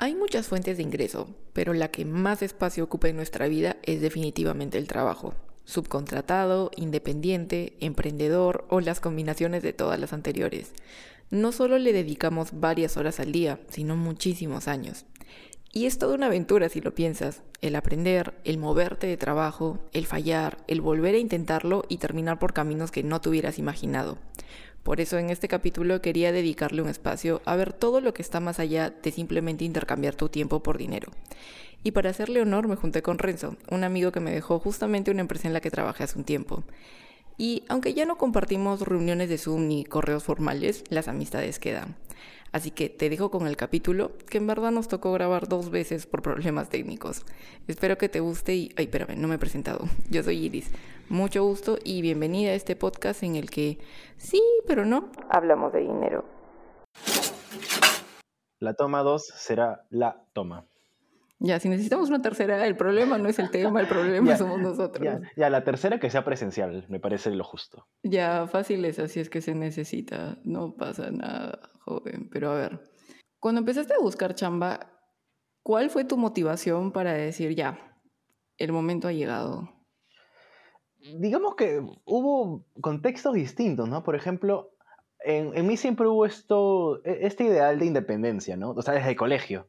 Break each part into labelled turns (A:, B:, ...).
A: Hay muchas fuentes de ingreso, pero la que más espacio ocupa en nuestra vida es definitivamente el trabajo. Subcontratado, independiente, emprendedor o las combinaciones de todas las anteriores. No solo le dedicamos varias horas al día, sino muchísimos años. Y es toda una aventura si lo piensas, el aprender, el moverte de trabajo, el fallar, el volver a intentarlo y terminar por caminos que no te hubieras imaginado. Por eso en este capítulo quería dedicarle un espacio a ver todo lo que está más allá de simplemente intercambiar tu tiempo por dinero. Y para hacerle honor me junté con Renzo, un amigo que me dejó justamente una empresa en la que trabajé hace un tiempo. Y aunque ya no compartimos reuniones de Zoom ni correos formales, las amistades quedan. Así que te dejo con el capítulo, que en verdad nos tocó grabar dos veces por problemas técnicos. Espero que te guste y... Ay, espérame, no me he presentado. Yo soy Iris. Mucho gusto y bienvenida a este podcast en el que sí, pero no, hablamos de dinero.
B: La toma 2 será la toma.
A: Ya, si necesitamos una tercera, el problema no es el tema, el problema somos nosotros.
B: Ya, ya, la tercera que sea presencial, me parece lo justo.
A: Ya, fácil es, así es que se necesita, no pasa nada, joven. Pero a ver, cuando empezaste a buscar chamba, ¿cuál fue tu motivación para decir, ya, el momento ha llegado?
B: Digamos que hubo contextos distintos, ¿no? Por ejemplo, en, en mí siempre hubo esto, e, este ideal de independencia, ¿no? O sea, desde el colegio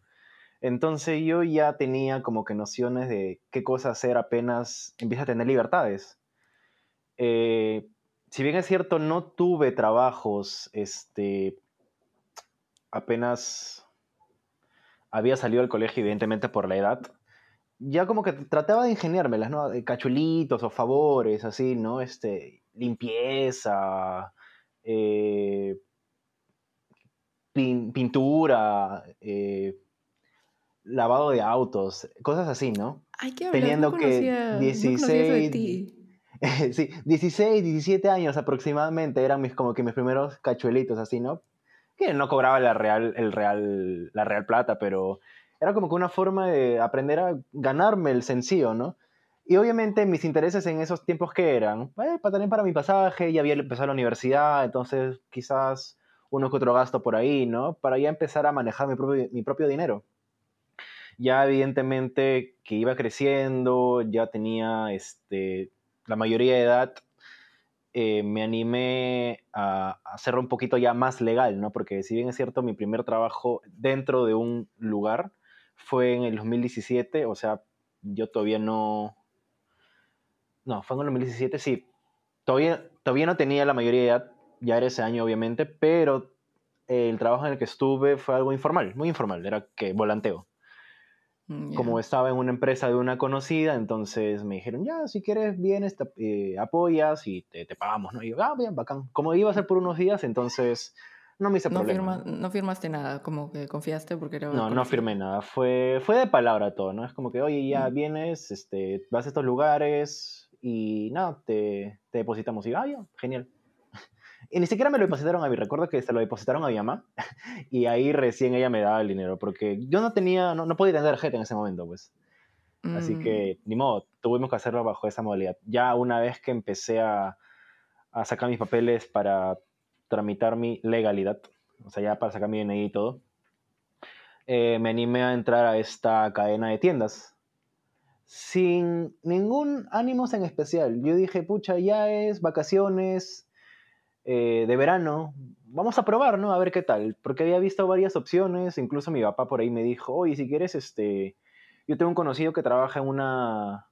B: entonces yo ya tenía como que nociones de qué cosa hacer apenas empieza a tener libertades. Eh, si bien es cierto, no tuve trabajos, este, apenas había salido del colegio, evidentemente por la edad, ya como que trataba de ingeniármelas, ¿no? Cachulitos o favores, así, ¿no? Este, limpieza, eh, pintura, eh, lavado de autos, cosas así, ¿no?
A: Hay que Teniendo que 16,
B: sí, 16, 17 años aproximadamente eran mis, como que mis primeros cachuelitos, así, ¿no? Que no cobraba la real, el real, la real plata, pero era como que una forma de aprender a ganarme el sencillo, ¿no? Y obviamente mis intereses en esos tiempos que eran, eh, para también para mi pasaje, ya había empezado la universidad, entonces quizás uno que otro gasto por ahí, ¿no? Para ya empezar a manejar mi propio, mi propio dinero ya evidentemente que iba creciendo, ya tenía este, la mayoría de edad, eh, me animé a, hacerlo un poquito ya más legal, ¿no? Porque si bien es cierto, mi primer trabajo dentro de un lugar fue en el 2017, o sea, yo todavía no... No, fue en el 2017, sí. Todavía, todavía no tenía la mayoría de edad, ya era ese año obviamente, pero el trabajo en el que estuve fue algo informal, muy informal, era que volanteo. Mm, Como estaba en una empresa de una conocida, entonces me dijeron, ya, si quieres, vienes, eh, apoyas y te, pagamos, ¿no? Y yo, ah, bien, bacán. Como iba a ser por unos días, entonces no me hice
A: no
B: problema.
A: no firmaste nada, como que confiaste porque era...
B: No, no firmé nada, fue, fue de palabra todo, ¿no? Es como que, oye, ya mm. vienes, este, vas a estos lugares y nada, te, te depositamos. Y, ah, ya, genial. Y ni siquiera me lo depositaron a mí, recuerdo que se lo depositaron a mi mamá y ahí recién ella me daba el dinero, porque yo no tenía, no, no podía tener tarjeta en ese momento, pues. Así mm. que, ni modo, tuvimos que hacerlo bajo esa modalidad. Ya una vez que empecé a, a sacar mis papeles para tramitar mi legalidad, o sea, ya para sacar mi DNI y todo, eh, me animé a entrar a esta cadena de tiendas sin ningún ánimo en especial. Yo dije, pucha, ya es vacaciones, eh, de verano, vamos a probar, ¿no? A ver qué tal, porque había visto varias opciones, incluso mi papá por ahí me dijo, oye, si quieres, este, yo tengo un conocido que trabaja en una,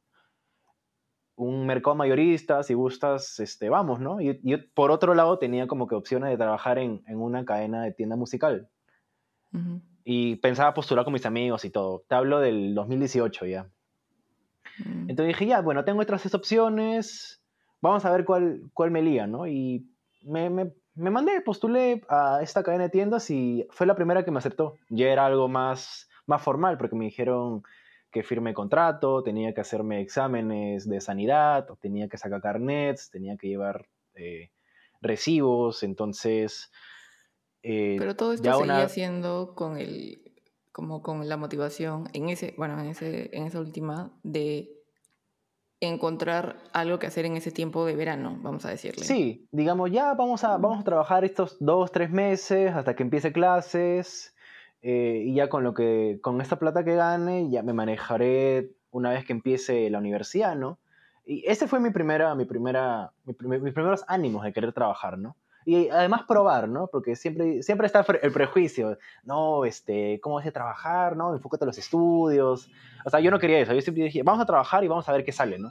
B: un mercado mayorista, si gustas, este, vamos, ¿no? Y yo, por otro lado tenía como que opciones de trabajar en, una cadena de tienda musical. Y pensaba postular con mis amigos y todo. Te hablo del 2018 ya. Mm. Entonces dije, ya, bueno, tengo otras opciones, vamos a ver cuál, cuál me lía, ¿no? Y me, me, me, mandé, postulé a esta cadena de tiendas y fue la primera que me aceptó. Ya era algo más, más formal porque me dijeron que firme contrato, tenía que hacerme exámenes de sanidad, tenía que sacar carnets, tenía que llevar eh, recibos, entonces...
A: Eh, Pero todo esto seguía haciendo con el como con la motivación en ese, bueno, en ese, en esa última de encontrar algo que hacer en ese tiempo de verano, vamos a decirle.
B: Sí, digamos, ya vamos a, vamos a trabajar estos dos, tres meses hasta que empiece clases. eh, y ya con lo que, con esta plata que gane, ya me manejaré una vez que empiece la universidad, ¿no? Y ese fue mi primera, mi primera, mis primeros ánimos de querer trabajar, ¿no? Y además probar, ¿no? Porque siempre, siempre está el prejuicio, no, este, ¿cómo vas a trabajar? No, enfócate en los estudios. O sea, yo no quería eso, yo siempre dije, vamos a trabajar y vamos a ver qué sale, ¿no?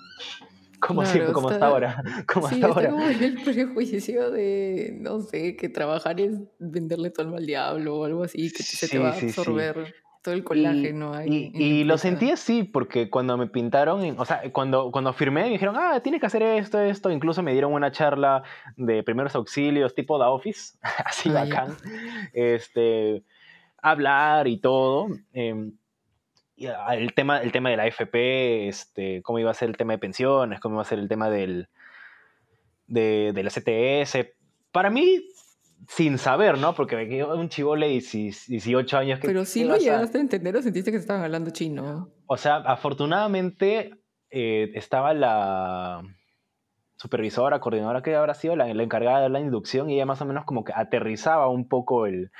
B: Como siempre, como hasta ahora. Como
A: sí,
B: hasta ahora.
A: Como el prejuicio de, no sé, que trabajar es venderle todo al diablo o algo así, que se te va a absorber todo el colágeno
B: ahí. Y, y lo sentí así porque cuando me pintaron, o sea, cuando, cuando firmé me dijeron, ah, tienes que hacer esto, esto, incluso me dieron una charla de primeros auxilios tipo da Office, así ah, bacán, este, hablar y todo. Eh, el tema, el tema de la AFP, este, cómo iba a ser el tema de pensiones, cómo iba a ser el tema del, de, de la CTS. Para mí, sin saber, ¿no? Porque un chivole y 18 años
A: que... Pero sí lo llegaste a... entender o sentiste que estaban hablando chino.
B: O sea, afortunadamente eh, estaba la supervisora, coordinadora que habrá sido la, encargada de la inducción y ella más o menos como que aterrizaba un poco el,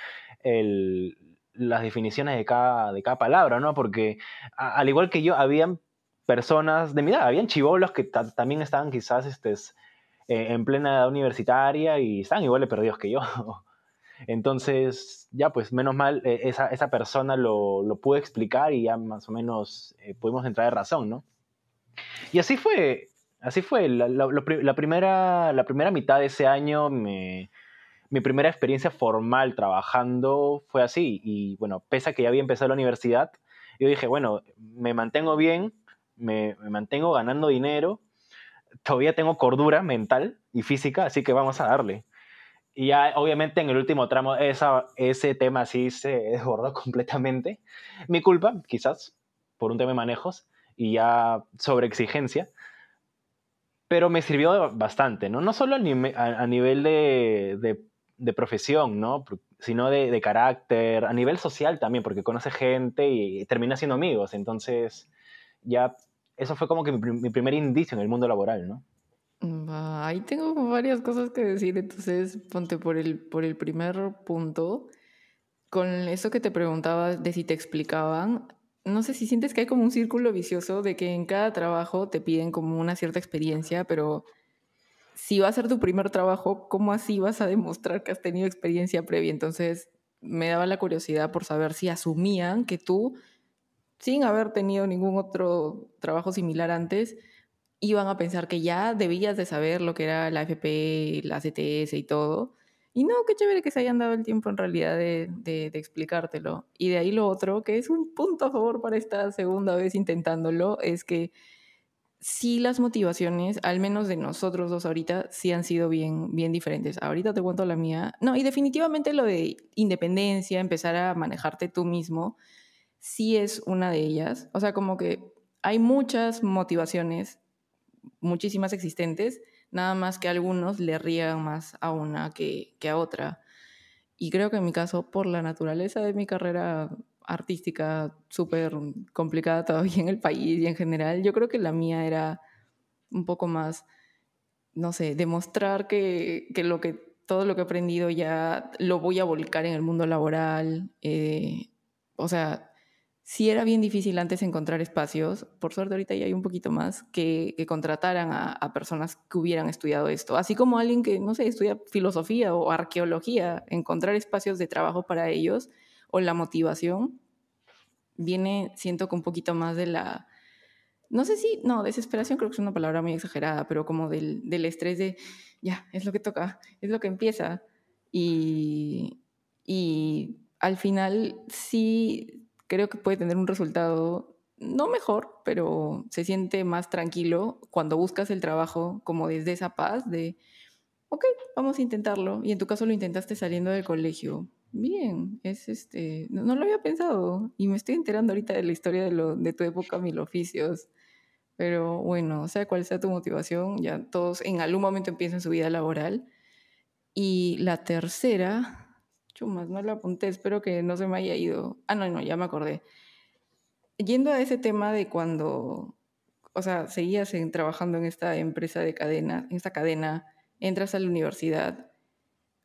B: el, las definiciones de cada, de cada palabra, ¿no? Porque al igual que yo, habían personas de mi edad, habían chivolos que también estaban quizás este, eh, en plena edad universitaria y están igual de perdidos que yo. Entonces, ya pues menos mal, eh, esa, esa, persona lo, lo pudo explicar y ya más o menos eh, pudimos entrar de razón, ¿no? Y así fue, así fue. La, la, primera, la primera mitad de ese año, me, mi primera experiencia formal trabajando fue así. Y bueno, pese a que ya había empezado la universidad, yo dije, bueno, me mantengo bien, me, me mantengo ganando dinero todavía tengo cordura mental y física, así que vamos a darle. Y ya, obviamente, en el último tramo, esa, ese tema sí se desbordó completamente. Mi culpa, quizás, por un tema de manejos y ya sobre exigencia. Pero me sirvió bastante, ¿no? No solo a, nivel de, de, de, profesión, ¿no? Sino de, de, carácter, a nivel social también, porque conoce gente y termina siendo amigos. Entonces, ya eso fue como que mi, primer indicio en el mundo laboral, ¿no?
A: ahí tengo varias cosas que decir, entonces ponte por el, por el primer punto, con eso que te preguntaba de si te explicaban, no sé si sientes que hay como un círculo vicioso de que en cada trabajo te piden como una cierta experiencia, pero si va a ser tu primer trabajo, ¿cómo así vas a demostrar que has tenido experiencia previa? Entonces me daba la curiosidad por saber si asumían que tú sin haber tenido ningún otro trabajo similar antes, iban a pensar que ya debías de saber lo que era la FP, la CTS y todo. Y no, qué chévere que se hayan dado el tiempo en realidad de, de, explicártelo. Y de ahí lo otro, que es un punto a favor para esta segunda vez intentándolo, es que sí las motivaciones, al menos de nosotros dos ahorita, sí han sido bien, bien diferentes. Ahorita te cuento la mía. No, y definitivamente lo de independencia, empezar a manejarte tú mismo, sí es una de ellas. O sea, como que hay muchas motivaciones, muchísimas existentes, nada más que algunos le rían más a una que, a otra. Y creo que en mi caso, por la naturaleza de mi carrera artística súper complicada todavía en el país y en general, yo creo que la mía era un poco más, no sé, demostrar que, lo que todo lo que he aprendido ya lo voy a volcar en el mundo laboral. Eh, o sea, sí era bien difícil antes encontrar espacios, por suerte ahorita ya hay un poquito más, que, contrataran a, personas que hubieran estudiado esto, así como alguien que, no sé, estudia filosofía o arqueología, encontrar espacios de trabajo para ellos o la motivación viene, siento que un poquito más de la, no sé si, no, desesperación creo que es una palabra muy exagerada, pero como del, del estrés de, ya, es lo que toca, es lo que empieza. Y, y al final sí creo que puede tener un resultado no mejor, pero se siente más tranquilo cuando buscas el trabajo como desde esa paz de, ok, vamos a intentarlo. Y en tu caso lo intentaste saliendo del colegio. Bien, es este, no, lo había pensado y me estoy enterando ahorita de la historia de, lo, de tu época mil oficios. Pero bueno, sea cual sea tu motivación, ya todos en algún momento empiezan su vida laboral. Y la tercera, Chumas, no lo apunté, espero que no se me haya ido. Ah, no, no, ya me acordé. Yendo a ese tema de cuando, o sea, seguías trabajando en esta empresa de cadena, en esta cadena, entras a la universidad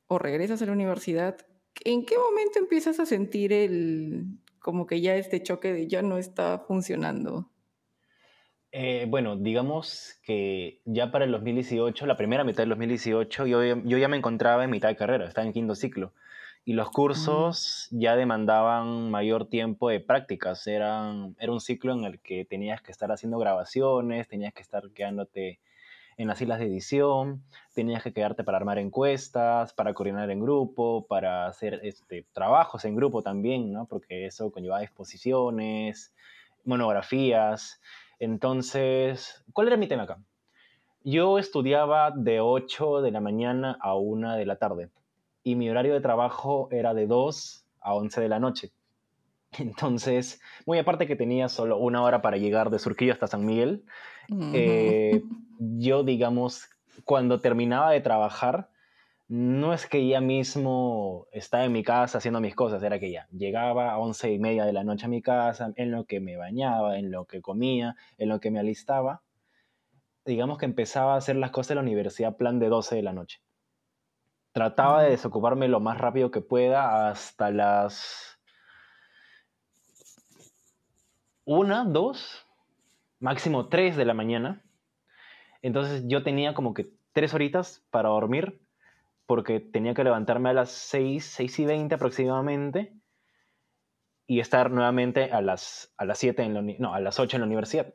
A: o regresas a la universidad, ¿En qué momento empiezas a sentir el, como que ya este choque de ya no está funcionando?
B: Eh, bueno, digamos que ya para el 2018, la primera mitad del 2018, yo, yo ya me encontraba en mitad de carrera, estaba en quinto ciclo. Y los cursos ya demandaban mayor tiempo de prácticas. Eran, era un ciclo en el que tenías que estar haciendo grabaciones, tenías que estar quedándote en las islas de edición, tenías que quedarte para armar encuestas, para coordinar en grupo, para hacer este, trabajos en grupo también, ¿no? Porque eso conllevaba exposiciones, monografías. Entonces, ¿cuál era mi tema acá? Yo estudiaba de 8 de la mañana a 1 de la tarde y mi horario de trabajo era de 2 a 11 de la noche. Entonces, muy aparte que tenía solo una hora para llegar de Surquillo hasta San Miguel, eh, yo, digamos, cuando terminaba de trabajar, no es que ya mismo estaba en mi casa haciendo mis cosas, era que ya llegaba a once y media de la noche a mi casa, en lo que me bañaba, en lo que comía, en lo que me alistaba. Digamos que empezaba a hacer las cosas de la universidad plan de 12 de la noche. Trataba de desocuparme lo más rápido que pueda hasta las una, dos, máximo tres de la mañana. Entonces yo tenía como que tres horitas para dormir porque tenía que levantarme a las seis, seis y veinte aproximadamente y estar nuevamente a las, a las siete en la, no, a las ocho en la universidad.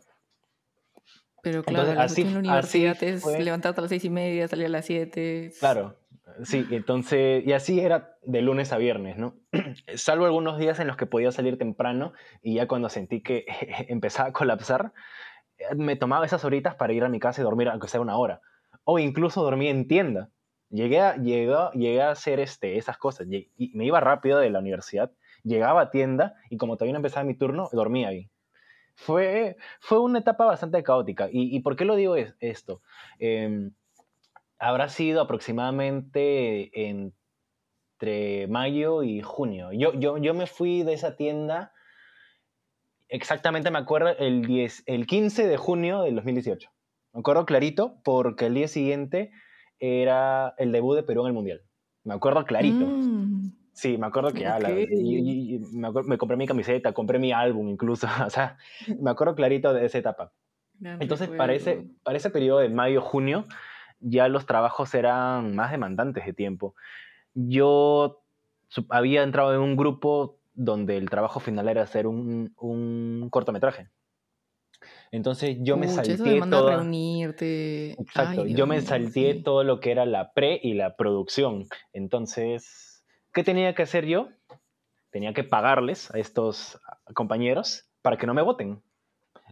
A: Pero claro, así, en la universidad es levantarte a las seis y media, salir a las siete.
B: Claro, Sí, entonces, y así era de lunes a viernes, ¿no? Salvo algunos días en los que podía salir temprano y ya cuando sentí que empezaba a colapsar, me tomaba esas horitas para ir a mi casa y dormir, aunque sea una hora. O incluso dormía en tienda. Llegué a, llegué, a hacer este, esas cosas. Y me iba rápido de la universidad, llegaba a tienda y como todavía no empezaba mi turno, dormía ahí. Fue, fue una etapa bastante caótica. ¿Y, por qué lo digo esto? Eh, habrá sido aproximadamente entre mayo y junio. Yo, yo, yo me fui de esa tienda, exactamente me acuerdo, el, 10, el 15 de junio del 2018. Me acuerdo clarito porque el día siguiente era el debut de Perú en el Mundial. Me acuerdo clarito. Mm. Sí, me acuerdo que me, compré mi camiseta, compré mi álbum incluso. o sea, me acuerdo clarito de esa etapa. Entonces, para ese, para ese periodo de mayo-junio, ya los trabajos eran más demandantes de tiempo. Yo había entrado en un grupo donde el trabajo final era hacer un, cortometraje. Entonces yo me salté todo.
A: reunirte.
B: Exacto. yo me salté todo lo que era la pre y la producción. Entonces, ¿qué tenía que hacer yo? Tenía que pagarles a estos compañeros para que no me voten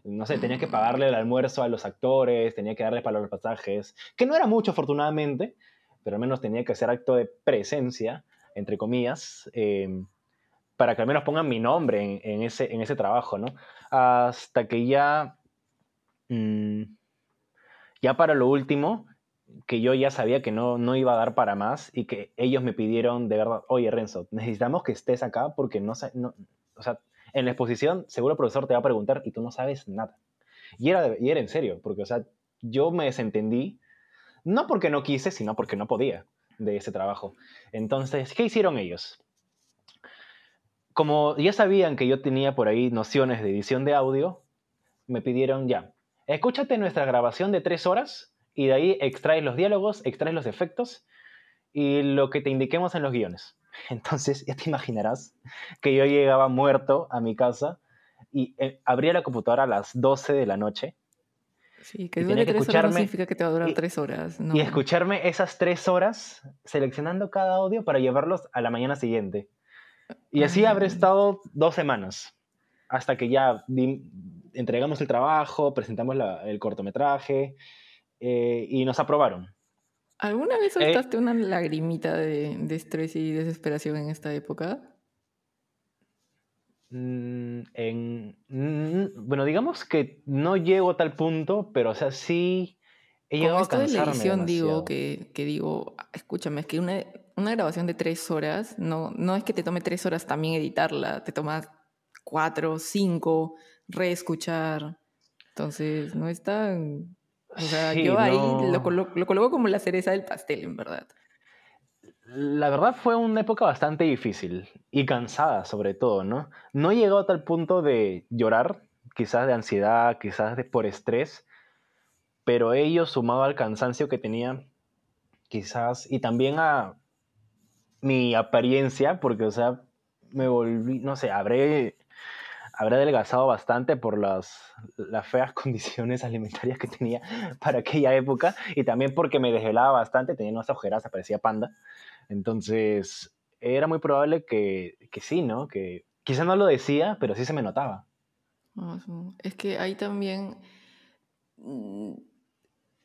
B: no sé, tenía que pagarle el almuerzo a los actores, tenía que darles para los pasajes, que no era mucho afortunadamente, pero al menos tenía que hacer acto de presencia, entre comillas, eh, para que al menos pongan mi nombre en, ese, en ese trabajo, ¿no? Hasta que ya, mm, ya para lo último, que yo ya sabía que no, no iba a dar para más y que ellos me pidieron de verdad, oye Renzo, necesitamos que estés acá porque no, no o sea, en la exposición seguro el profesor te va a preguntar y tú no sabes nada. Y era, y era en serio, porque, o sea, yo me desentendí, no porque no quise, sino porque no podía de ese trabajo. Entonces, ¿qué hicieron ellos? Como ya sabían que yo tenía por ahí nociones de edición de audio, me pidieron ya, escúchate nuestra grabación de tres horas y de ahí extraes los diálogos, extraes los efectos y lo que te indiquemos en los guiones. Entonces, ya te imaginarás que yo llegaba muerto a mi casa y eh, abría la computadora a las 12 de la noche.
A: Sí, que dure tres horas no significa que te va a durar tres horas.
B: Y escucharme esas tres horas seleccionando cada audio para llevarlos a la mañana siguiente. Y así habré estado dos semanas, hasta que ya entregamos el trabajo, presentamos el cortometraje eh, y nos aprobaron.
A: ¿Alguna vez eh, soltaste una lagrimita de, estrés y desesperación en esta época?
B: Mm, en, mm, bueno, digamos que no llego a tal punto, pero o sea, sí he llegado a cansarme de la edición
A: digo que, que, digo, escúchame, es que una, una, grabación de tres horas, no, no es que te tome tres horas también editarla, te toma cuatro, cinco, reescuchar. Entonces, no es tan o sea, yo ahí lo, coloco como la cereza del pastel, en verdad.
B: La verdad fue una época bastante difícil y cansada sobre todo, ¿no? No he llegado a tal punto de llorar, quizás de ansiedad, quizás de por estrés, pero ello sumado al cansancio que tenía, quizás, y también a mi apariencia, porque, o sea, me volví, no sé, habré, habré adelgazado bastante por las, las feas condiciones alimentarias que tenía para aquella época, y también porque me desvelaba bastante, tenía unas ojeras, parecía panda. Entonces, era muy probable que, que sí, ¿no? Que quizá no lo decía, pero sí se me notaba.
A: Es que ahí también mm,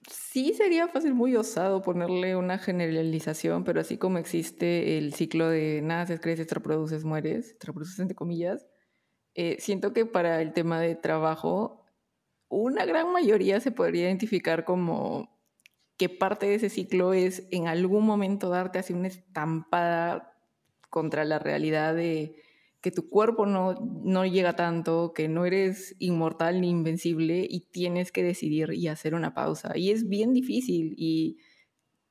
A: sí sería fácil, muy osado ponerle una generalización, pero así como existe el ciclo de naces, creces, reproduces, mueres, reproduces entre comillas, eh, siento que para el tema de trabajo, una gran mayoría se podría identificar como que parte de ese ciclo es en algún momento darte así una estampada contra la realidad de que tu cuerpo no, no llega tanto, que no eres inmortal ni invencible y tienes que decidir y hacer una pausa. Y es bien difícil y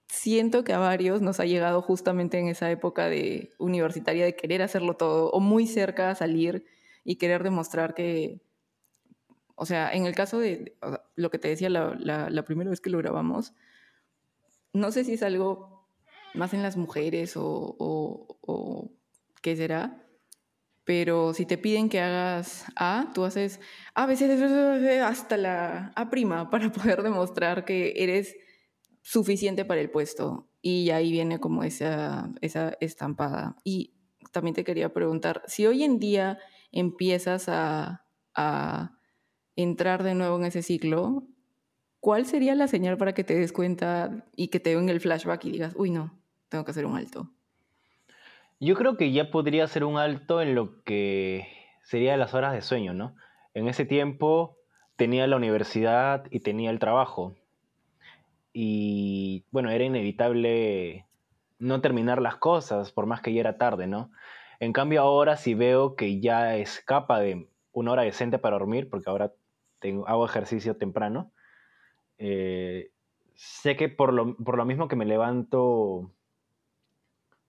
A: siento que a varios nos ha llegado justamente en esa época de universitaria de querer hacerlo todo o muy cerca a salir y querer demostrar que, o sea, en el caso de lo que te decía la, la primera vez que lo grabamos, no sé si es algo más en las mujeres o, qué será, pero si te piden que hagas A, tú haces A, B, C, hasta la A prima para poder demostrar que eres suficiente para el puesto. Y ahí viene como esa, esa estampada. Y también te quería preguntar, si hoy en día empiezas a, a entrar de nuevo en ese ciclo, ¿cuál sería la señal para que te des cuenta y que te den el flashback y digas, uy, no, tengo que hacer un alto?
B: Yo creo que ya podría ser un alto en lo que sería las horas de sueño, ¿no? En ese tiempo tenía la universidad y tenía el trabajo. Y bueno, era inevitable no terminar las cosas, por más que ya era tarde, ¿no? En cambio ahora si veo que ya escapa de una hora decente para dormir, porque ahora tengo, hago ejercicio temprano, eh, sé que por lo, por lo mismo que me levanto,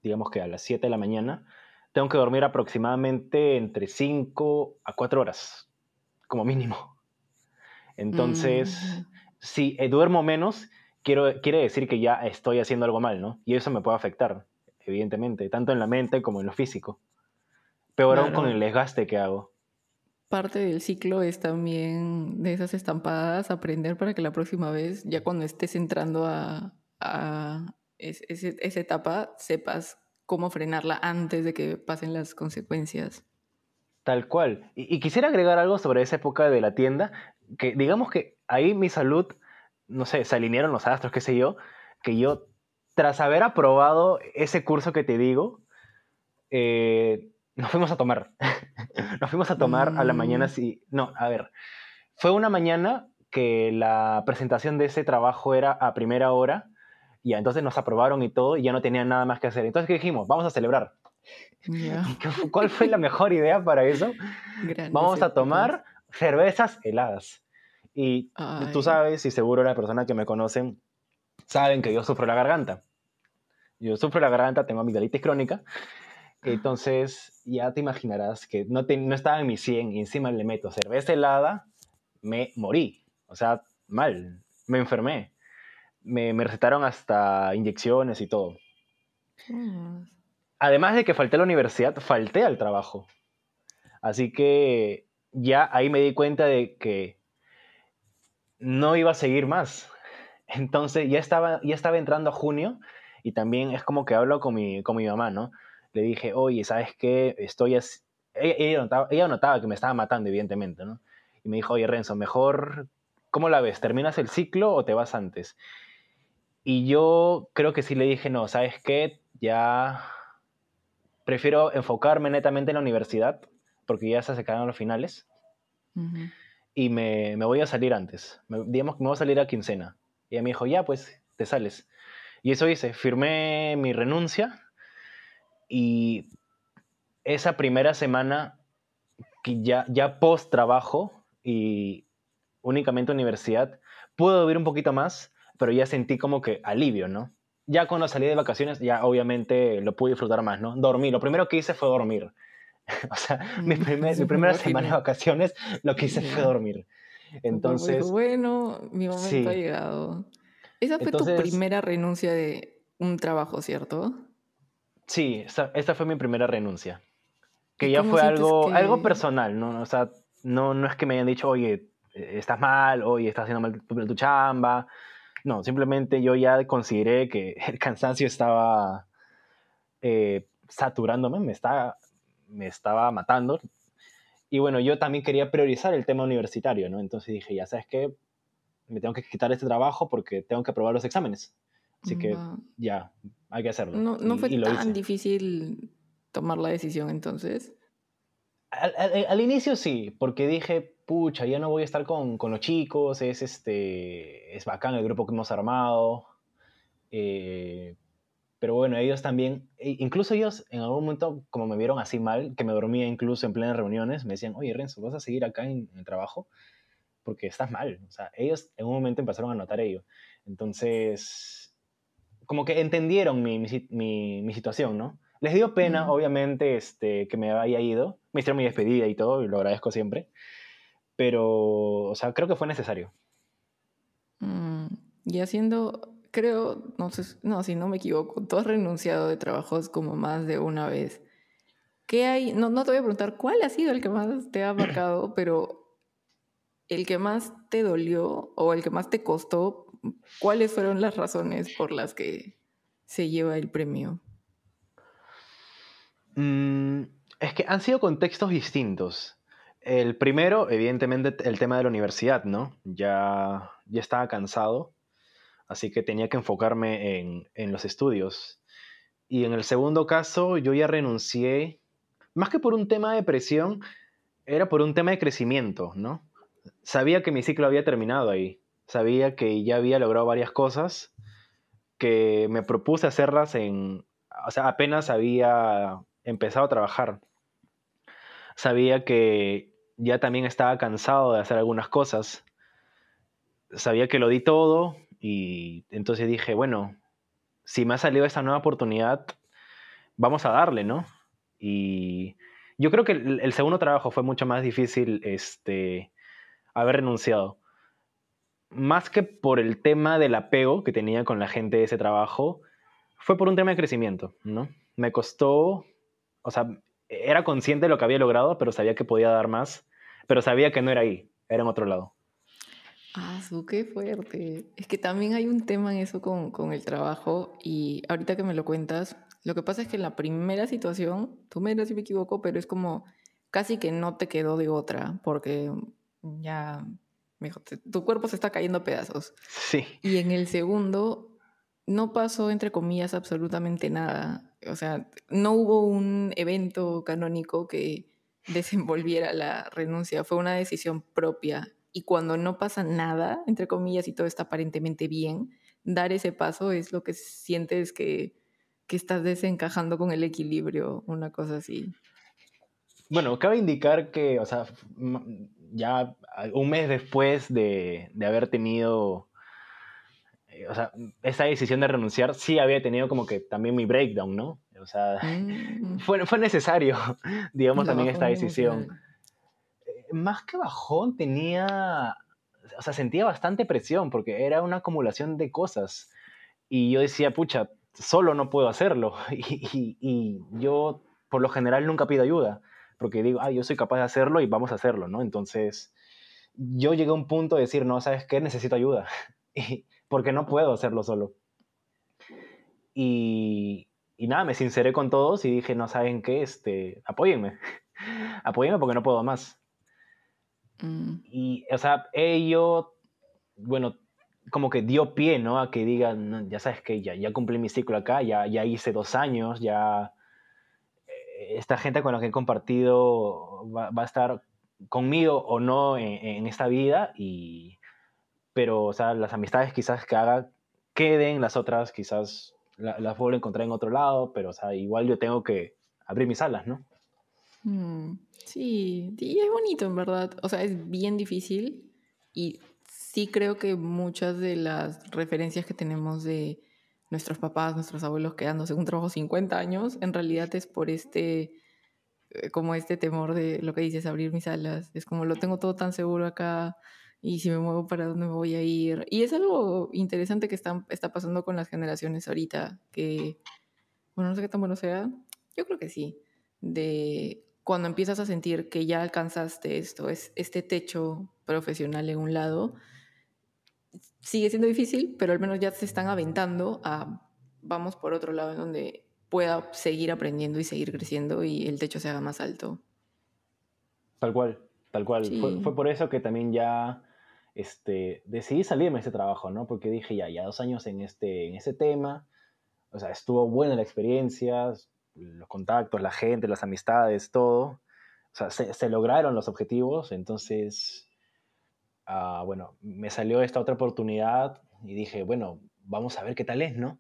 B: digamos que a las 7 de la mañana, tengo que dormir aproximadamente entre 5 a 4 horas, como mínimo. Entonces, mm. si eh, duermo menos, quiero, quiere decir que ya estoy haciendo algo mal, ¿no? Y eso me puede afectar, evidentemente, tanto en la mente como en lo físico. Peor aún con el desgaste que hago
A: parte del ciclo es también de esas estampadas aprender para que la próxima vez, ya cuando estés entrando a, esa etapa, sepas cómo frenarla antes de que pasen las consecuencias.
B: Tal cual. Y, quisiera agregar algo sobre esa época de la tienda, que digamos que ahí mi salud, no sé, se alinearon los astros, qué sé yo, que yo, tras haber aprobado ese curso que te digo, eh, nos fuimos a tomar. nos fuimos a tomar a la mañana, mm. sí. No, a ver. Fue una mañana que la presentación de ese trabajo era a primera hora. Y entonces nos aprobaron y todo, y ya no tenían nada más que hacer. Entonces, ¿qué dijimos? Vamos a celebrar. ¿Cuál fue la mejor idea para eso? Vamos a tomar cervezas heladas. Y tú sabes, y seguro la persona que me conocen saben que yo sufro la garganta. Yo sufro la garganta, tengo amigdalitis crónica, entonces, ya te imaginarás que no, no estaba en mi 100 y encima le meto cerveza helada, me morí. O sea, mal, me enfermé. Me, me recetaron hasta inyecciones y todo. Además de que falté a la universidad, falté al trabajo. Así que ya ahí me di cuenta de que no iba a seguir más. Entonces ya estaba, ya estaba entrando a junio y también es como que hablo con mi, con mi mamá, ¿no? le dije, oye, ¿sabes qué? Estoy así. Ella, notaba, que me estaba matando, evidentemente, ¿no? Y me dijo, oye, Renzo, mejor, ¿cómo la ves? ¿Terminas el ciclo o te vas antes? Y yo creo que sí le dije, no, ¿sabes qué? Ya prefiero enfocarme netamente en la universidad, porque ya se acercaron los finales. Y me, me, voy a salir antes. digamos que me voy a salir a quincena. Y ella me dijo, ya, pues, te sales. Y eso hice, firmé mi renuncia y esa primera semana, que ya, ya post trabajo y únicamente universidad, pude vivir un poquito más, pero ya sentí como que alivio, ¿no? ya cuando salí de vacaciones, ya obviamente lo pude disfrutar más, ¿no? Dormí. Lo primero que hice fue dormir. o sea, mi, primer, mi primera semana de vacaciones, lo que hice fue dormir. Entonces.
A: bueno, mi momento ha llegado. Esa fue tu primera renuncia de un trabajo, ¿cierto?
B: Sí, esta, fue mi primera renuncia. Que ya fue algo, algo personal, ¿no? O sea, no, no es que me hayan dicho, oye, eh, estás mal, oye, estás haciendo mal tu, chamba. No, simplemente yo ya consideré que el cansancio estaba eh, saturándome, me estaba, me estaba matando. Y bueno, yo también quería priorizar el tema universitario, ¿no? Entonces dije, ya sabes qué, me tengo que quitar este trabajo porque tengo que aprobar los exámenes. Así que ya, hay que hacerlo.
A: No, no fue tan difícil tomar la decisión entonces.
B: Al, inicio sí, porque dije, pucha, ya no voy a estar con, con, los chicos, es, este, es bacán el grupo que hemos armado. Eh, pero bueno, ellos también, e, incluso ellos en algún momento, como me vieron así mal, que me dormía incluso en plenas reuniones, me decían, oye Renzo, ¿vas a seguir acá en, el trabajo? Porque estás mal. O sea, ellos en un momento empezaron a notar ello. Entonces, como que entendieron mi, mi, mi situación, ¿no? Les dio pena, obviamente, este, que me haya ido. Me hicieron mi despedida y todo, y lo agradezco siempre. Pero, o sea, creo que fue necesario.
A: Mm, y haciendo, creo, no sé, no, si no me equivoco, tú has renunciado de trabajos como más de una vez. ¿Qué hay? No, no te voy a preguntar cuál ha sido el que más te ha marcado, pero el que más te dolió o el que más te costó, ¿cuáles fueron las razones por las que se lleva el premio?
B: Mm, es que han sido contextos distintos. El primero, evidentemente, el tema de la universidad, ¿no? Ya, ya estaba cansado, así que tenía que enfocarme en, en los estudios. Y en el segundo caso, yo ya renuncié, más que por un tema de presión, era por un tema de crecimiento, ¿no? Sabía que mi ciclo había terminado ahí, sabía que ya había logrado varias cosas, que me propuse hacerlas en, o sea, apenas había empezado a trabajar. Sabía que ya también estaba cansado de hacer algunas cosas. Sabía que lo di todo y entonces dije, bueno, si me ha salido esta nueva oportunidad, vamos a darle, ¿no? Y yo creo que el, segundo trabajo fue mucho más difícil este, haber renunciado. Más que por el tema del apego que tenía con la gente de ese trabajo, fue por un tema de crecimiento, ¿no? Me costó o sea, era consciente de lo que había logrado, pero sabía que podía dar más, pero sabía que no era ahí, era en otro lado.
A: Ah, su, qué fuerte. Es que también hay un tema en eso con, con, el trabajo y ahorita que me lo cuentas, lo que pasa es que en la primera situación, tú me dirás si me equivoco, pero es como casi que no te quedó de otra, porque ya, tu cuerpo se está cayendo a pedazos.
B: Sí.
A: Y en el segundo, no pasó, entre comillas, absolutamente nada o sea, no hubo un evento canónico que desenvolviera la renuncia, fue una decisión propia. Y cuando no pasa nada, entre comillas, y todo está aparentemente bien, dar ese paso es lo que sientes que, que estás desencajando con el equilibrio, una cosa así.
B: Bueno, cabe indicar que, o sea, ya un mes después de, de haber tenido o sea, esa decisión de renunciar sí había tenido como que también mi breakdown, ¿no? O sea, mm. fue, fue, necesario, digamos, también esta decisión. Eh, más que bajón, tenía, o sea, sentía bastante presión porque era una acumulación de cosas. Y yo decía, pucha, solo no puedo hacerlo. Y, y, y, yo, por lo general, nunca pido ayuda, porque digo, ah, yo soy capaz de hacerlo y vamos a hacerlo, ¿no? Entonces, yo llegué a un punto de decir, no, ¿sabes qué? Necesito ayuda. Y, porque no puedo hacerlo solo. Y, y nada, me sinceré con todos y dije, no saben qué, este, apóyenme, apóyenme porque no puedo más. Mm. Y, o sea, ello, bueno, como que dio pie, ¿no? A que digan, ya sabes que ya, ya cumplí mi ciclo acá, ya, ya hice dos años, ya esta gente con la que he compartido va, a estar conmigo o no en, esta vida y, pero, o sea, las amistades quizás que haga queden, las otras quizás las vuelvo a encontrar en otro lado, pero, o sea, igual yo tengo que abrir mis alas, ¿no?
A: Mm, sí, y es bonito, en verdad. O sea, es bien difícil y sí creo que muchas de las referencias que tenemos de nuestros papás, nuestros abuelos quedándose un trabajo 50 años, en realidad es por este, eh, como este temor de lo que dices, abrir mis alas. Es como lo tengo todo tan seguro acá y si me muevo para dónde voy a ir. Y es algo interesante que está, está pasando con las generaciones ahorita, que, bueno, no sé qué tan bueno sea, yo creo que sí, de cuando empiezas a sentir que ya alcanzaste esto, es este techo profesional en un lado, sigue siendo difícil, pero al menos ya se están aventando a vamos por otro lado en donde pueda seguir aprendiendo y seguir creciendo y el techo se haga más alto.
B: Tal cual, tal cual. Fue, por eso que también ya este, decidí salirme de este trabajo, ¿no? Porque dije, ya, ya dos años en este, en ese tema, o sea, estuvo buena la experiencia, los contactos, la gente, las amistades, todo. O sea, se lograron los objetivos, entonces Ah, bueno, me salió esta otra oportunidad y dije, bueno, vamos a ver qué tal es, ¿no?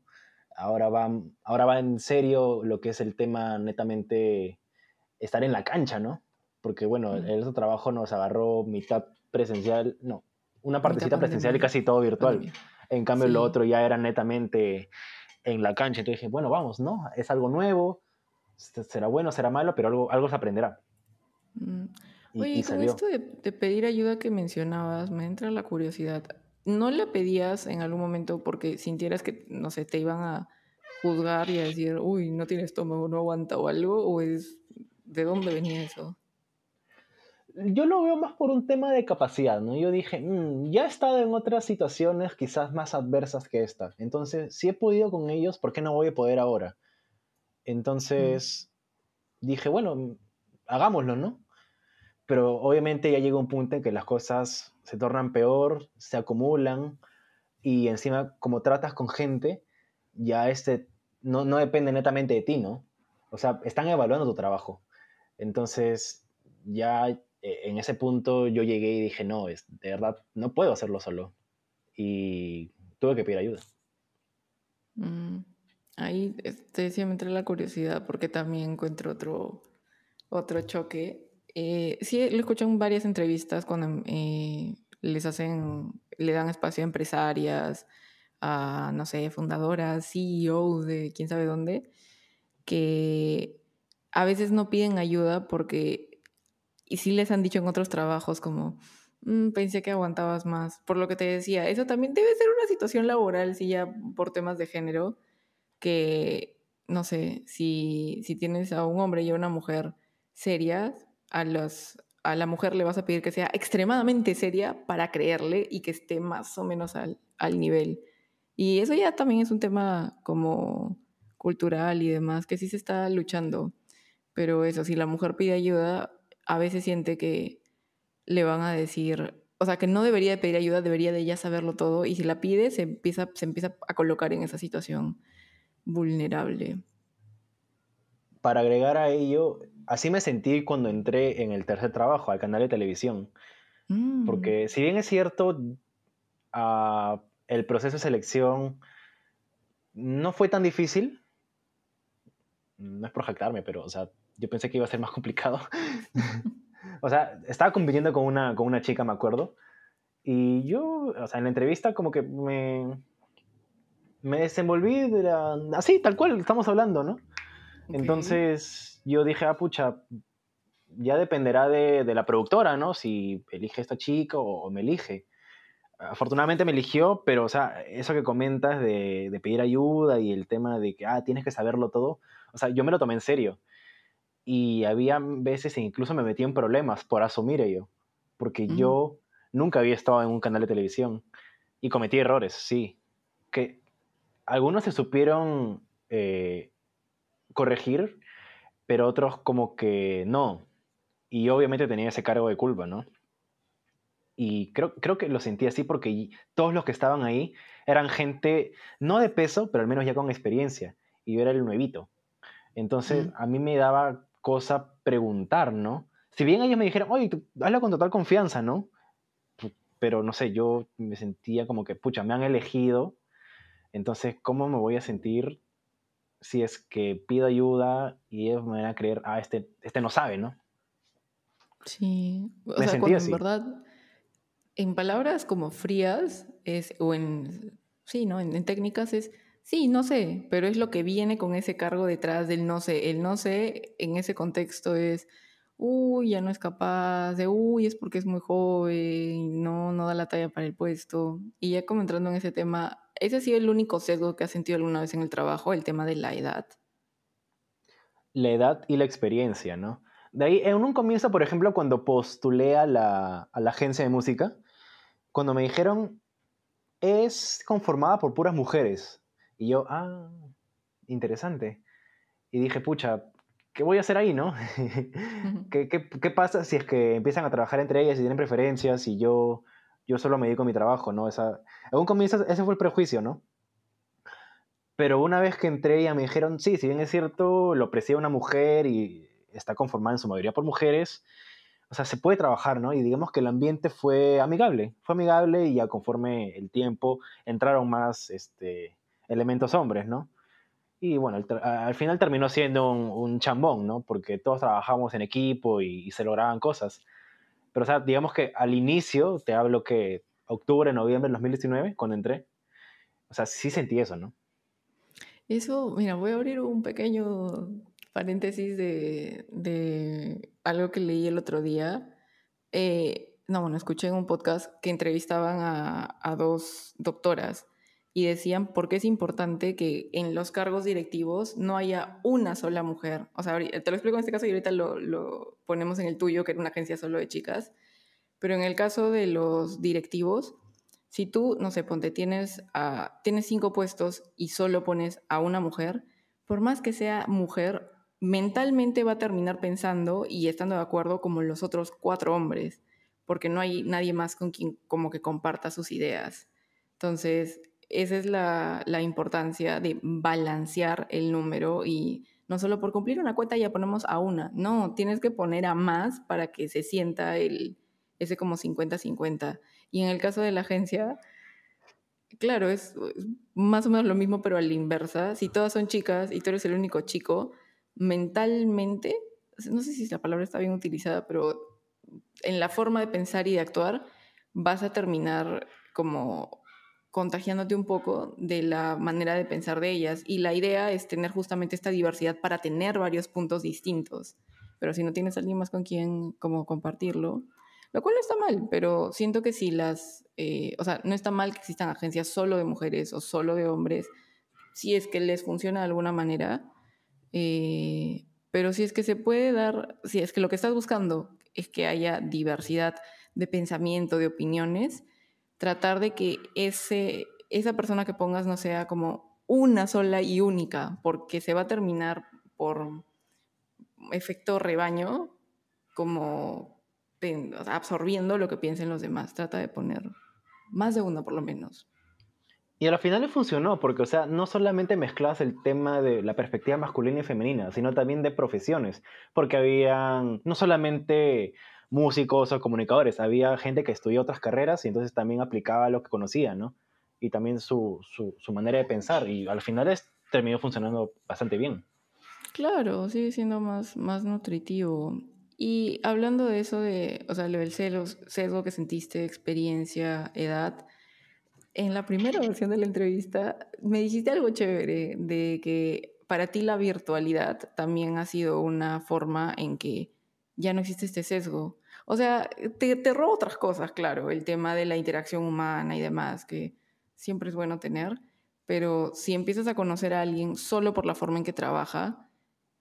B: Ahora va, ahora va en serio lo que es el tema netamente estar en la cancha, ¿no? Porque, bueno, el otro trabajo nos agarró mitad presencial, no, una partecita presencial y casi todo virtual. En cambio, lo otro ya era netamente en la cancha. Entonces dije, bueno, vamos, ¿no? Es algo nuevo, será bueno, será malo, pero algo, algo se aprenderá.
A: Mm. Oye, con esto de, pedir ayuda que mencionabas, me entra la curiosidad. ¿No la pedías en algún momento porque sintieras que, no sé, te iban a juzgar y a decir, uy, no tiene estómago, no aguanta o algo? ¿O es de dónde venía eso?
B: Yo lo veo más por un tema de capacidad, ¿no? Yo dije, mm, ya he estado en otras situaciones quizás más adversas que esta. Entonces, si he podido con ellos, ¿por qué no voy a poder ahora? Entonces, dije, bueno, hagámoslo, ¿no? Pero obviamente ya llega un punto en que las cosas se tornan peor, se acumulan y encima como tratas con gente, ya este no, no depende netamente de ti, ¿no? O sea, están evaluando tu trabajo. Entonces, ya eh, en ese punto yo llegué y dije, no, es, de verdad, no puedo hacerlo solo. Y tuve que pedir ayuda.
A: Mm, ahí este, sí me entré la curiosidad porque también encuentro otro, otro choque eh, sí, lo escucho en varias entrevistas cuando eh, les hacen, le dan espacio a empresarias, a, no sé, fundadoras, CEOs de quién sabe dónde, que a veces no piden ayuda porque, y sí les han dicho en otros trabajos como, mm, pensé que aguantabas más, por lo que te decía, eso también debe ser una situación laboral, si ya por temas de género, que, no sé, si, si tienes a un hombre y a una mujer serias, a, los, a la mujer le vas a pedir que sea extremadamente seria para creerle y que esté más o menos al, al nivel. Y eso ya también es un tema como cultural y demás, que sí se está luchando. Pero eso, si la mujer pide ayuda, a veces siente que le van a decir, o sea, que no debería de pedir ayuda, debería de ella saberlo todo, y si la pide, se empieza, se empieza a colocar en esa situación vulnerable.
B: Para agregar a ello, así me sentí cuando entré en el tercer trabajo, al canal de televisión. Mm. Porque si bien es cierto, ah, el proceso de selección no fue tan difícil, no es por jactarme, pero o sea, yo pensé que iba a ser más complicado. o sea, estaba compitiendo con una, con una chica, me acuerdo, y yo, o sea, en la entrevista como que me, me desenvolví de así, tal cual estamos hablando, ¿no? Entonces yo dije, ah, pucha, ya dependerá de, la productora, ¿no? Si elige esta chica o, me elige. Afortunadamente me eligió, pero, o sea, eso que comentas de, pedir ayuda y el tema de que, ah, tienes que saberlo todo, o sea, yo me lo tomé en serio. Y había veces e incluso me metí en problemas por asumir ello, porque mm. yo nunca había estado en un canal de televisión y cometí errores, sí. Que algunos se supieron eh, corregir, pero otros como que no. Y obviamente tenía ese cargo de culpa, ¿no? Y creo, creo que lo sentí así porque todos los que estaban ahí eran gente, no de peso, pero al menos ya con experiencia. Y yo era el nuevito. Entonces a mí me daba cosa preguntar, ¿no? Si bien ellos me dijeron, oye, hazlo con total confianza, ¿no? Pero no sé, yo me sentía como que, pucha, me han elegido. Entonces, ¿cómo me voy a sentir si es que pido ayuda y ellos me van a creer, ah, este, este no sabe, ¿no?
A: Sí, o sea, cuando en verdad, en palabras como frías, es, o en, sí, ¿no? En, técnicas es, Sí, no sé, pero es lo que viene con ese cargo detrás del no sé. El no sé en ese contexto es, uy, ya no es capaz, de uy, es porque es muy joven, no, no da la talla para el puesto. Y ya como entrando en ese tema, ¿ese ha sido el único sesgo que has sentido alguna vez en el trabajo, el tema de la edad?
B: La edad y la experiencia, ¿no? De ahí, en un comienzo, por ejemplo, cuando postulé a la, a la agencia de música, cuando me dijeron, es conformada por puras mujeres. Y yo, ah, interesante. Y dije, pucha, ¿qué voy a hacer ahí, no? ¿Qué, qué, qué pasa si es que empiezan a trabajar entre ellas y tienen preferencias y yo, yo solo me dedico a mi trabajo, ¿no? Esa, en un comienzo ese fue el prejuicio, ¿no? Pero una vez que entré ya me dijeron, sí, si bien es cierto, lo preside una mujer y está conformada en su mayoría por mujeres, o sea, se puede trabajar, ¿no? Y digamos que el ambiente fue amigable, fue amigable y ya conforme el tiempo entraron más, este, elementos hombres, ¿no? Y bueno, al, final terminó siendo un, chambón, ¿no? Porque todos trabajamos en equipo y, se lograban cosas. Pero, o sea, digamos que al inicio, te hablo que octubre, noviembre del 2019, cuando entré, o sea, sí sentí eso, ¿no?
A: Eso, mira, voy a abrir un pequeño paréntesis de, algo que leí el otro día. Eh, no, bueno, escuché en un podcast que entrevistaban a, a dos doctoras y decían por qué es importante que en los cargos directivos no haya una sola mujer. O sea, te lo explico en este caso y ahorita lo, ponemos en el tuyo, que era una agencia solo de chicas. Pero en el caso de los directivos, si tú, no sé, ponte, tienes, a, tienes cinco puestos y solo pones a una mujer, por más que sea mujer, mentalmente va a terminar pensando y estando de acuerdo como los otros cuatro hombres, porque no hay nadie más con quien como que comparta sus ideas. Entonces, esa es la, importancia de balancear el número y no solo por cumplir una cuota ya ponemos a una, no, tienes que poner a más para que se sienta el, ese como 50-50. Y en el caso de la agencia, claro, es, más o menos lo mismo, pero a la inversa. Si todas son chicas y tú eres el único chico, mentalmente, no sé si la palabra está bien utilizada, pero en la forma de pensar y de actuar, vas a terminar como contagiándote un poco de la manera de pensar de ellas. Y la idea es tener justamente esta diversidad para tener varios puntos distintos. Pero si no tienes alguien más con quien como compartirlo, lo cual no está mal, pero siento que si las, eh, o sea, no está mal que existan agencias solo de mujeres o solo de hombres, si es que les funciona de alguna manera, eh, pero si es que se puede dar, si es que lo que estás buscando es que haya diversidad de pensamiento, de opiniones, tratar de que ese, esa persona que pongas no sea como una sola y única, porque se va a terminar por efecto rebaño, como absorbiendo lo que piensen los demás. Trata de poner más de uno por lo menos.
B: Y al final le funcionó, porque, o sea, no solamente mezclas el tema de la perspectiva masculina y femenina, sino también de profesiones, porque habían no solamente músicos o comunicadores, había gente que estudió otras carreras y entonces también aplicaba lo que conocía, ¿no? Y también su, su, manera de pensar y al final es, terminó funcionando bastante bien.
A: Claro, sigue siendo más, más nutritivo. Y hablando de eso, de, o sea, lo del sesgo que sentiste, experiencia, edad, en la primera versión de la entrevista me dijiste algo chévere de que para ti la virtualidad también ha sido una forma en que ya no existe este sesgo. O sea, te, te roba otras cosas, claro, el tema de la interacción humana y demás, que siempre es bueno tener, pero si empiezas a conocer a alguien solo por la forma en que trabaja,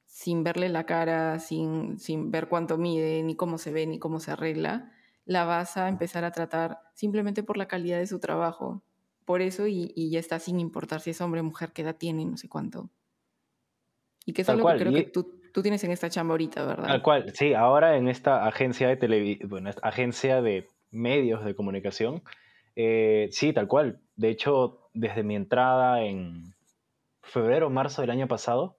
A: sin verle la cara, sin, sin ver cuánto mide, ni cómo se ve, ni cómo se arregla, la vas a empezar a tratar simplemente por la calidad de su trabajo. Por eso y, y ya está sin importar si es hombre o mujer, qué edad tiene, no sé cuánto. Y que es algo que creo que tú, tú tienes en esta chamba ahorita, ¿verdad?
B: Tal cual, sí, ahora en esta agencia de televisión, bueno, agencia de medios de comunicación, eh, sí, tal cual. De hecho, desde mi entrada en febrero o marzo del año pasado,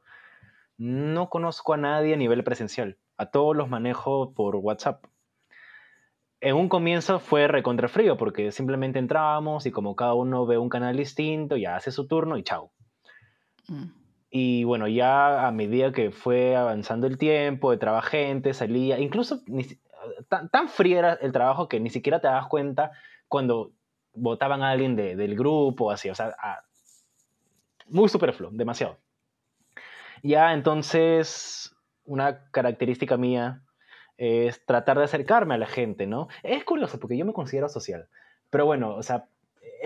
B: no conozco a nadie a nivel presencial. A todos los manejo por WhatsApp. En un comienzo fue recontra frío porque simplemente entrábamos y como cada uno ve un canal distinto, ya hace su turno y chao. Mm. Y bueno, ya a medida que fue avanzando el tiempo, de gente, salía, incluso tan, tan frío era el trabajo que ni siquiera te das cuenta cuando votaban a alguien de, del grupo, así, o sea, muy superfluo, demasiado. Ya entonces, una característica mía es tratar de acercarme a la gente, ¿no? Es curioso porque yo me considero social, pero bueno, o sea,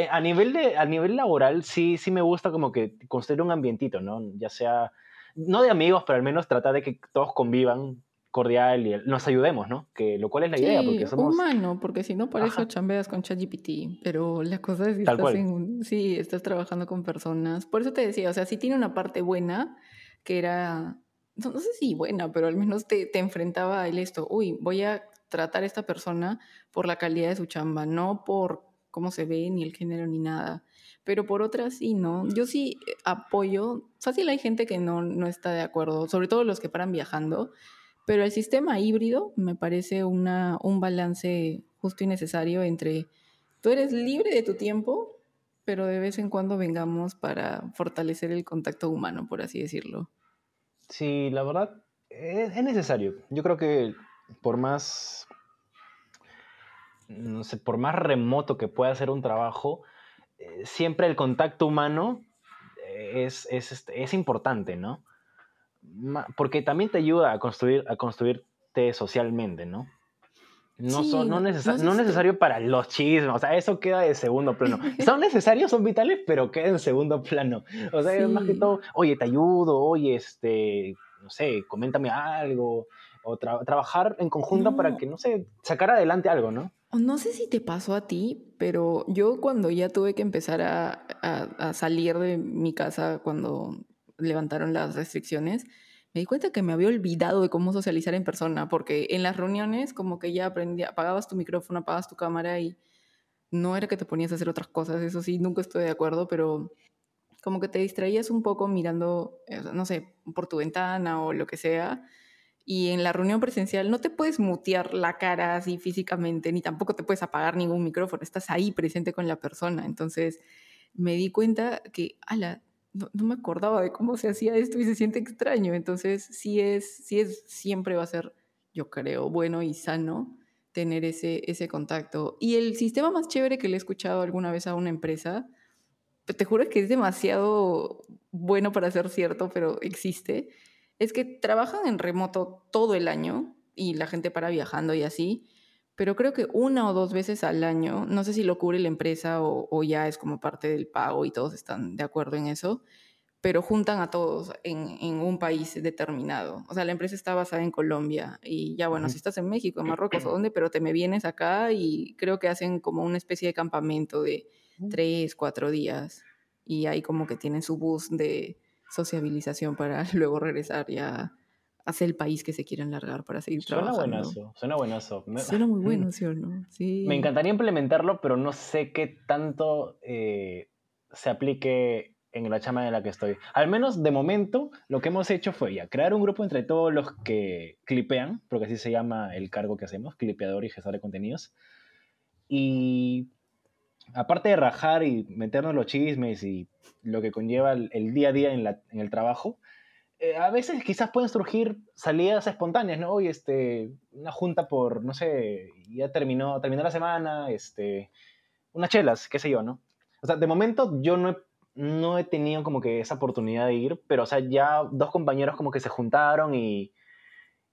B: a nivel, de, a nivel laboral sí, sí me gusta como que construir un ambientito, ¿no? Ya sea, no de amigos, pero al menos tratar de que todos convivan cordial y nos ayudemos, ¿no? Que lo cual es la idea, porque somos...
A: humano, porque si no, por eso chambeas con ChatGPT, pero la cosa es que estás, en sí, estás trabajando con personas. Por eso te decía, o sea, sí tiene una parte buena, que era, no, sé si buena, pero al menos te, te enfrentaba a él esto, uy, voy a tratar a esta persona por la calidad de su chamba, no por cómo se ve, ni el género, ni nada. Pero por otras sí, ¿no? Yo sí eh, apoyo, fácil hay gente que no, no está de acuerdo, sobre todo los que paran viajando, pero el sistema híbrido me parece una, un balance justo y necesario entre tú eres libre de tu tiempo, pero de vez en cuando vengamos para fortalecer el contacto humano, por así decirlo.
B: Sí, la verdad, es, es necesario. Yo creo que por más no sé, por más remoto que pueda ser un trabajo, eh, siempre el contacto humano es, es, este, es, importante, ¿no? Porque también te ayuda a, construir, a construirte socialmente, ¿no? No, son, no, no, necesario para los chismes, o sea, eso queda de segundo plano. Son necesarios, son vitales, pero queda en segundo plano. O sea, es más que todo, oye, te ayudo, oye, este, no sé, coméntame algo, o trabajar en conjunto para que, no sé, sacar adelante algo, ¿no?
A: No sé si te pasó a ti, pero yo cuando ya tuve que empezar a, salir de mi casa cuando levantaron las restricciones, me di cuenta que me había olvidado de cómo socializar en persona, porque en las reuniones como que ya aprendí, apagabas tu micrófono, apagabas tu cámara y no era que te ponías a hacer otras cosas, eso sí, nunca estoy de acuerdo, pero como que te distraías un poco mirando, eh, no sé, por tu ventana o lo que sea, y en la reunión presencial no te puedes mutear la cara así físicamente, ni tampoco te puedes apagar ningún micrófono, estás ahí presente con la persona. Entonces me di cuenta que, ala, no, me acordaba de cómo se hacía esto y se siente extraño. Entonces sí es, sí es, siempre va a ser, yo creo, bueno y sano tener ese, ese contacto. Y el sistema más chévere que le he escuchado alguna vez a una empresa, te juro que es demasiado bueno para ser cierto, pero existe es que trabajan en remoto todo el año y la gente para viajando y así, pero creo que una o dos veces al año, no sé si lo cubre la empresa o, ya es como parte del pago y todos están de acuerdo en eso, pero juntan a todos en, un país determinado. O sea, la empresa está basada en Colombia y ya bueno, si estás en México, en Marruecos o dónde, pero te me vienes acá y creo que hacen como una especie de campamento de tres, cuatro días y ahí como que tienen su bus de sociabilización para luego regresar ya hacia el país que se quieren largar para seguir suena trabajando.
B: Buenazo, suena buenazo.
A: Suena muy bueno, ¿sí o no? Sí.
B: Me encantaría implementarlo, pero no sé qué tanto eh, se aplique en la chama en la que estoy. Al menos de momento, lo que hemos hecho fue ya crear un grupo entre todos los que clipean, porque así se llama el cargo que hacemos, clipeador y gestor de contenidos. Y aparte de rajar y meternos los chismes y lo que conlleva el, día a día en, el trabajo, eh, a veces quizás pueden surgir salidas espontáneas, ¿no? Hoy, este, una junta por, no sé, ya terminó, terminó la semana, este, unas chelas, qué sé yo, ¿no? O sea, de momento yo no he, no he tenido como que esa oportunidad de ir, pero, o sea, ya dos compañeros como que se juntaron y,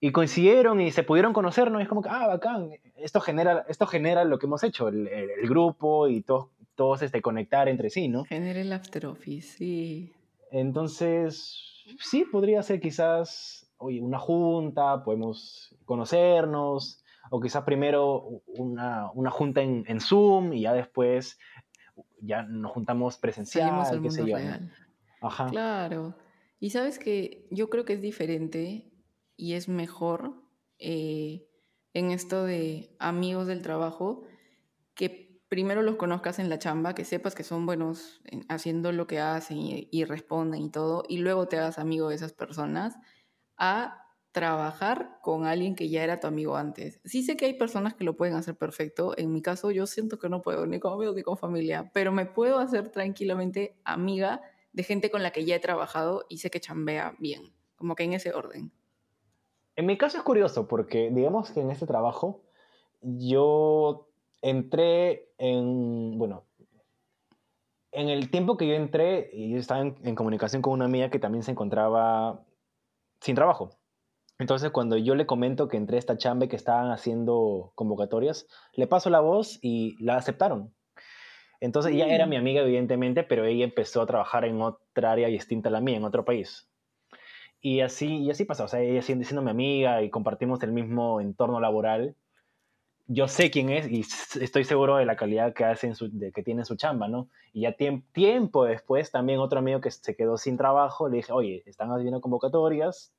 B: y coincidieron y se pudieron conocer, ¿no? Y es como que, ah, bacán, esto genera, esto genera lo que hemos hecho, el, el, grupo y todos, todos este, conectar entre sí, ¿no?
A: Genera el after office, sí.
B: Entonces, sí, podría ser quizás, oye, una junta, podemos conocernos, o quizás primero una, una junta en, en, Zoom y ya después ya nos juntamos presencial, qué sé yo.
A: Ajá. Claro. Y sabes que yo creo que es diferente y es mejor eh, en esto de amigos del trabajo que primero los conozcas en la chamba, que sepas que son buenos haciendo lo que hacen y, responden y todo, y luego te hagas amigo de esas personas, a trabajar con alguien que ya era tu amigo antes. Sí sé que hay personas que lo pueden hacer perfecto, en mi caso yo siento que no puedo, ni con amigos ni con familia, pero me puedo hacer tranquilamente amiga de gente con la que ya he trabajado y sé que chambea bien, como que en ese orden.
B: En mi caso es curioso porque digamos que en este trabajo yo entré en, bueno, en el tiempo que yo entré, yo estaba en, comunicación con una amiga que también se encontraba sin trabajo. Entonces, cuando yo le comento que entré a esta chamba y que estaban haciendo convocatorias, le paso la voz y la aceptaron. Entonces, ella era mm. mi amiga, evidentemente, pero ella empezó a trabajar en otra área distinta a la mía, en otro país. Y así, y así pasó. O sea, ella siendo, siendo mi amiga y compartimos el mismo entorno laboral yo sé quién es y estoy seguro de la calidad que, hace su, de, que tiene su chamba, ¿no? Y ya tiempo después, también otro amigo que se quedó sin trabajo, le dije, oye, están haciendo convocatorias,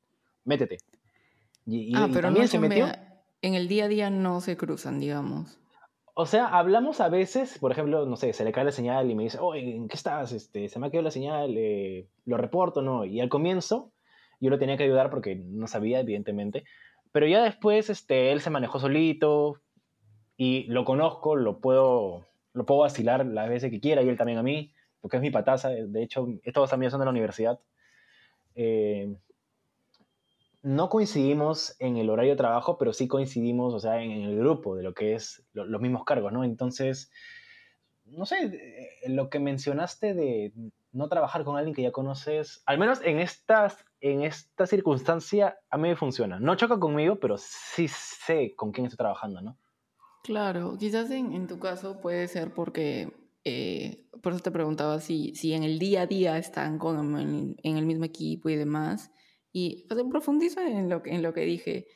B: métete.
A: Y, ah, pero también se metió. En el día a día no se cruzan, digamos.
B: O sea, hablamos a veces, por ejemplo, no sé, se le cae la señal y me dice, oye, ¿en qué estás? Este, se me ha quedado la señal, eh, lo reporto, ¿no? Y al comienzo yo lo tenía que ayudar porque no sabía, evidentemente. Pero ya después este, él se manejó solito, y lo conozco, lo puedo, lo puedo vacilar las veces que quiera y él también a mí, porque es mi pataza. De hecho, estos amigos son de la universidad. Eh, no coincidimos en el horario de trabajo, pero sí coincidimos, o sea, en, el grupo de lo que es los mismos cargos, ¿no? Entonces, no sé, eh, lo que mencionaste de no trabajar con alguien que ya conoces, al menos en estas, en esta circunstancia, a mí me funciona. No choca conmigo, pero sí sé con quién estoy trabajando, ¿no?
A: Claro, quizás en, tu caso puede ser porque, eh, por eso te preguntaba si, si en el día a día están con, en, el mismo equipo y demás. Y pues profundizo en lo, en lo que dije.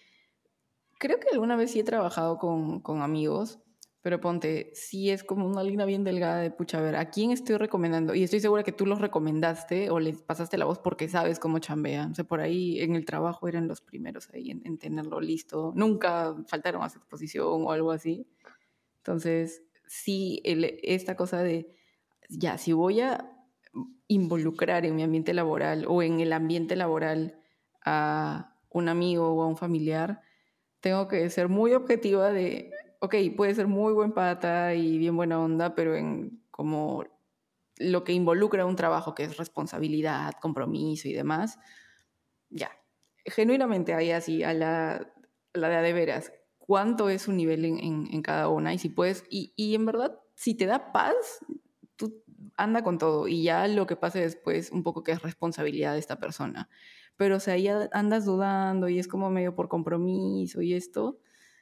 A: Creo que alguna vez sí he trabajado con, con amigos pero ponte, si es como una línea bien delgada de, pucha, a ver, ¿a quién estoy recomendando? Y estoy segura que tú los recomendaste o les pasaste la voz porque sabes cómo chambean. O sea, por ahí en el trabajo eran los primeros ahí en, tenerlo listo. Nunca faltaron a su exposición o algo así. Entonces, sí, esta cosa de, ya, si voy a involucrar en mi ambiente laboral o en el ambiente laboral a un amigo o a un familiar, tengo que ser muy objetiva de ok, puede ser muy buen pata y bien buena onda, pero en como lo que involucra un trabajo que es responsabilidad, compromiso y demás, ya. Genuinamente ahí así, a la, la de a de veras, cuánto es su nivel en, en, cada una y si puedes, y, y, en verdad, si te da paz, tú anda con todo y ya lo que pase después, un poco que es responsabilidad de esta persona. Pero o sea, ya andas dudando y es como medio por compromiso y esto,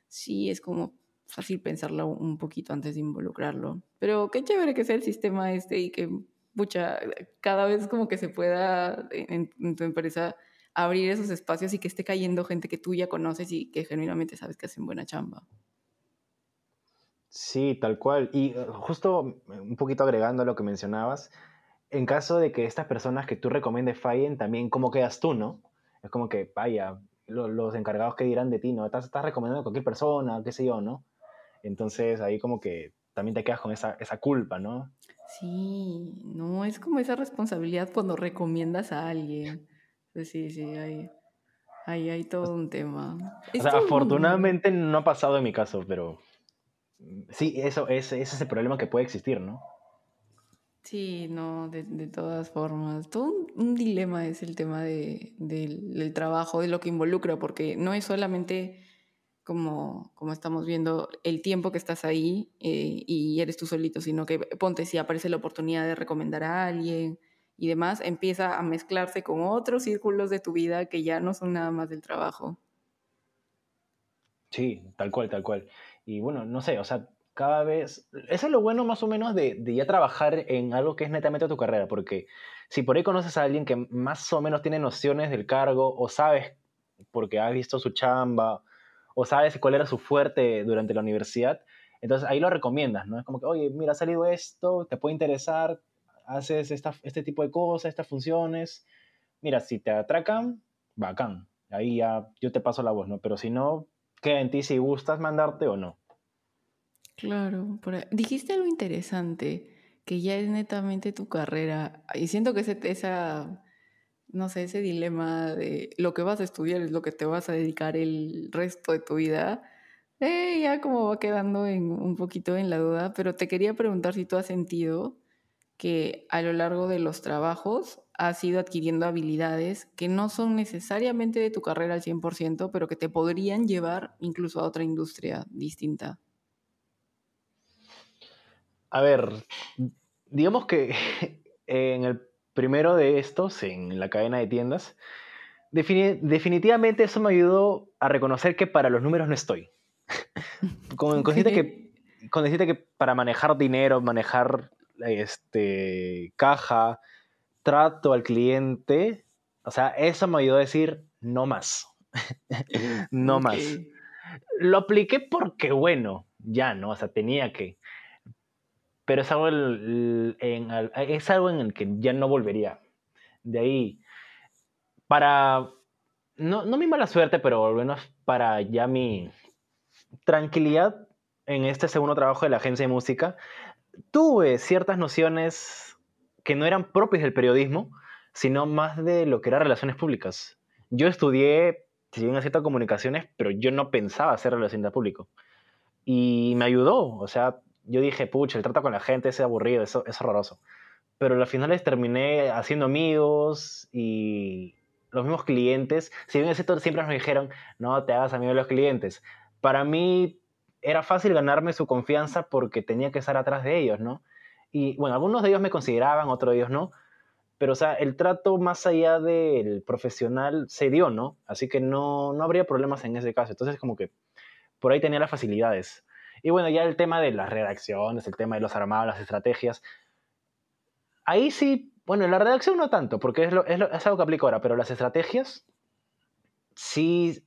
A: sí es como fácil pensarlo un poquito antes de involucrarlo. Pero qué chévere que sea el sistema este y que, pucha, cada vez como que se pueda en, tu empresa abrir esos espacios y que esté cayendo gente que tú ya conoces y que genuinamente sabes que hacen buena chamba.
B: Sí, tal cual. Y eh, justo eh, un poquito agregando a lo que mencionabas, en caso de que estas personas que tú recomiendes fallen, también cómo quedas tú, ¿no? Es como que, vaya, los encargados que dirán de ti, ¿no? Estás, estás recomendando a cualquier persona, qué sé yo, ¿no? Entonces ahí como que también te quedas con esa, esa culpa, ¿no?
A: Sí, no, es como esa responsabilidad cuando recomiendas a alguien. Sí, sí, hay, hay, hay todo un tema.
B: O sea, afortunadamente no ha pasado en mi caso, pero sí, eso es, ese es el problema que puede existir, ¿no?
A: Sí, no, de, de todas formas. Todo un, dilema es el tema de, del trabajo, de lo que involucra, porque no es solamente como, como estamos viendo, el tiempo que estás ahí eh, y eres tú solito, sino que ponte si aparece la oportunidad de recomendar a alguien y demás, empieza a mezclarse con otros círculos de tu vida que ya no son nada más del trabajo.
B: Sí, tal cual, tal cual. Y bueno, no sé, o sea, cada vez, eso es lo bueno más o menos de, de ya trabajar en algo que es netamente tu carrera, porque si por ahí conoces a alguien que más o menos tiene nociones del cargo o sabes porque has visto su chamba o sabes cuál era su fuerte durante la universidad, entonces ahí lo recomiendas, ¿no? Es como que, oye, mira, ha salido esto, te puede interesar, haces esta, este tipo de cosas, estas funciones. Mira, si te atracan, bacán. Ahí ya yo te paso la voz, ¿no? Pero si no, queda en ti si gustas mandarte o no.
A: Claro, dijiste algo interesante, que ya es netamente tu carrera. Y siento que ese, esa no sé, ese dilema de lo que vas a estudiar es lo que te vas a dedicar el resto de tu vida, eh, ya como va quedando un poquito en la duda, pero te quería preguntar si tú has sentido que a lo largo de los trabajos has ido adquiriendo habilidades que no son necesariamente de tu carrera al 100%, pero que te podrían llevar incluso a otra industria distinta.
B: A ver, digamos que en el primero de estos, en la cadena de tiendas, definitivamente eso me ayudó a reconocer que para los números no estoy. con, que, con decirte que para manejar dinero, manejar este, caja, trato al cliente, o sea, eso me ayudó a decir no más. no más. Lo apliqué porque, bueno, ya, ¿no? O sea, tenía que. Pero es algo, en, es algo en el que ya no volvería. De ahí, para, no, no mi mala suerte, pero al menos para ya mi tranquilidad en este segundo trabajo de la agencia de música, tuve ciertas nociones que no eran propias del periodismo, sino más de lo que era relaciones públicas. Yo estudié, si bien ciertas comunicaciones, pero yo no pensaba hacer relaciones público. Y me ayudó, o sea, yo dije, pucha, el trato con la gente es aburrido, eso es horroroso. Pero al final terminé haciendo amigos y los mismos clientes. Si bien es cierto, siempre nos dijeron, no te hagas amigo de los clientes. Para mí era fácil ganarme su confianza porque tenía que estar atrás de ellos, ¿no? Y bueno, algunos de ellos me consideraban, otros de ellos no, pero o sea, el trato más allá del profesional se dio, ¿no? Así que no, no habría problemas en ese caso. Entonces, como que por ahí tenía las facilidades. Y bueno, ya el tema de las redacciones, el tema de los armados, las estrategias, ahí sí, bueno, en la redacción no tanto, porque es, es, algo que aplico ahora, pero las estrategias sí,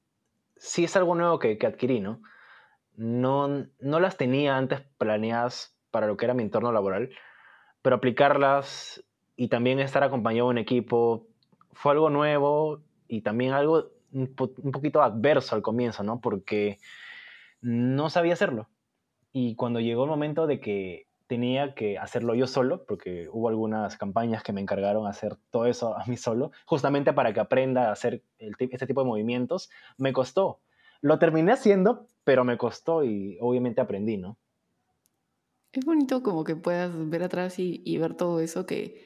B: sí es algo nuevo que, que adquirí, ¿no? no, no las tenía antes planeadas para lo que era mi entorno laboral, pero aplicarlas y también estar acompañado de un equipo fue algo nuevo y también algo un, poquito adverso al comienzo, ¿no? Porque no sabía hacerlo. Y cuando llegó el momento de que tenía que hacerlo yo solo, porque hubo algunas campañas que me encargaron hacer todo eso a mí solo, justamente para que aprenda a hacer este tipo de movimientos, me costó. Lo terminé haciendo, pero me costó y obviamente aprendí, ¿no?
A: Es bonito como que puedas ver atrás y, ver todo eso que...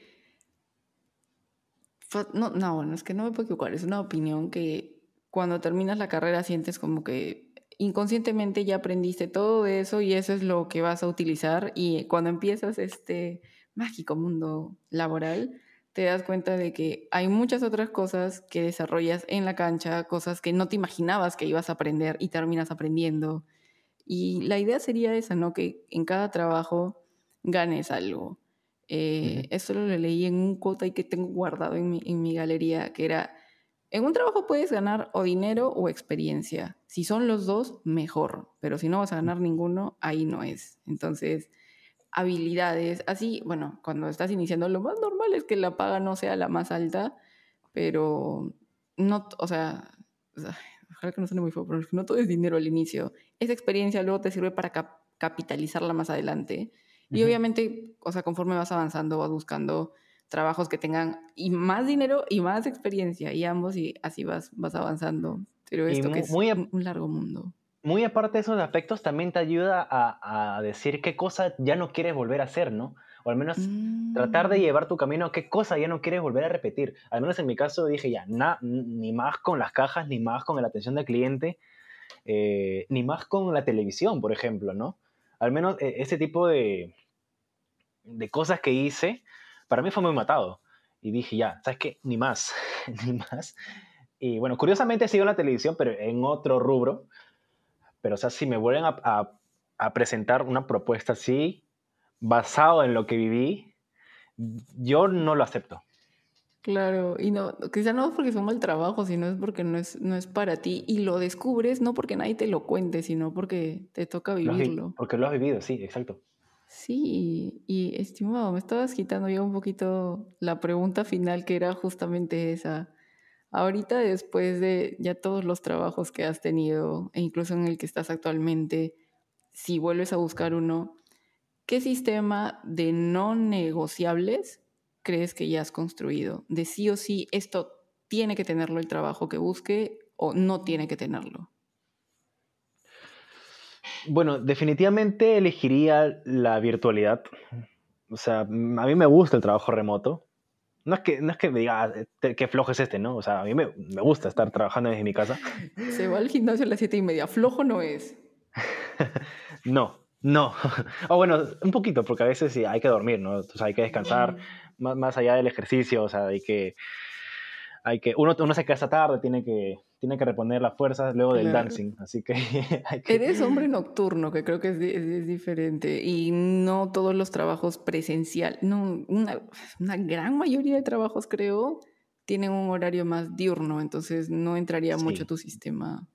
A: No, no, bueno, es que no me puedo equivocar, es una opinión que cuando terminas la carrera sientes como que inconscientemente ya aprendiste todo eso y eso es lo que vas a utilizar y cuando empiezas este mágico mundo laboral, te das cuenta de que hay muchas otras cosas que desarrollas en la cancha, cosas que no te imaginabas que ibas a aprender y terminas aprendiendo. Y la idea sería esa, ¿no? Que en cada trabajo ganes algo. Eh, eso lo leí en un quote y que tengo guardado en mi, en mi galería, que era, en un trabajo puedes ganar o dinero o experiencia. Si son los dos, mejor. Pero si no vas a ganar ninguno, ahí no es. Entonces, habilidades, así, bueno, cuando estás iniciando, lo más normal es que la paga no sea la más alta, pero no, o sea, ojalá que no suene muy feo, pero no todo es dinero al inicio. Esa experiencia luego te sirve para capitalizarla más adelante. Y obviamente, o sea, conforme vas avanzando, vas buscando trabajos que tengan y más dinero y más experiencia, y ambos, y así vas, vas avanzando. Pero esto que es un largo mundo
B: muy aparte de esos aspectos, también te ayuda a, decir qué cosa ya no quieres volver a hacer, ¿no? O al menos tratar de mm. llevar tu camino a qué cosa ya no quieres volver a repetir. Al menos en mi caso dije ya, ni más con las cajas, ni más con la atención del cliente, eh, ni más con la televisión, por ejemplo, ¿no? Al menos eh, ese tipo de, de cosas que hice, para mí fue muy matado. Y dije ya, ¿sabes qué? Ni más, ni más. Y bueno, curiosamente sigo en la televisión, pero en otro rubro pero, o sea, si me vuelven a, a, presentar una propuesta así, basado en lo que viví, yo no lo acepto.
A: Claro, y no, quizá no es porque es un mal trabajo, sino es porque no es, no es para ti y lo descubres no porque nadie te lo cuente, sino porque te toca vivirlo.
B: porque lo has vivido, sí, exacto.
A: Sí, y estimado, me estabas quitando ya un poquito la pregunta final que era justamente esa. Ahorita, después de ya todos los trabajos que has tenido, e incluso en el que estás actualmente, si vuelves a buscar uno, ¿qué sistema de no negociables crees que ya has construido? De sí o sí, esto tiene que tenerlo el trabajo que busque o no tiene que tenerlo.
B: Bueno, definitivamente elegiría la virtualidad. O sea, a mí me gusta el trabajo remoto. No es que, no es que me diga ah, qué flojo es este, ¿no? O sea, a mí me, me, gusta estar trabajando desde mi casa.
A: Se va al gimnasio a las siete y media. Flojo no es.
B: no, No, o bueno, un poquito, porque a veces sí hay que dormir, ¿no? O sea, hay que descansar, más, más allá del ejercicio, o sea, hay que, hay que, uno, uno se casa tarde, tiene que, tiene que reponer las fuerzas luego del dancing, así que, hay que...
A: Eres hombre nocturno, que creo que es, es, diferente, y no todos los trabajos presencial, no, una, una gran mayoría de trabajos creo tienen un horario más diurno, entonces no entraría mucho tu sistema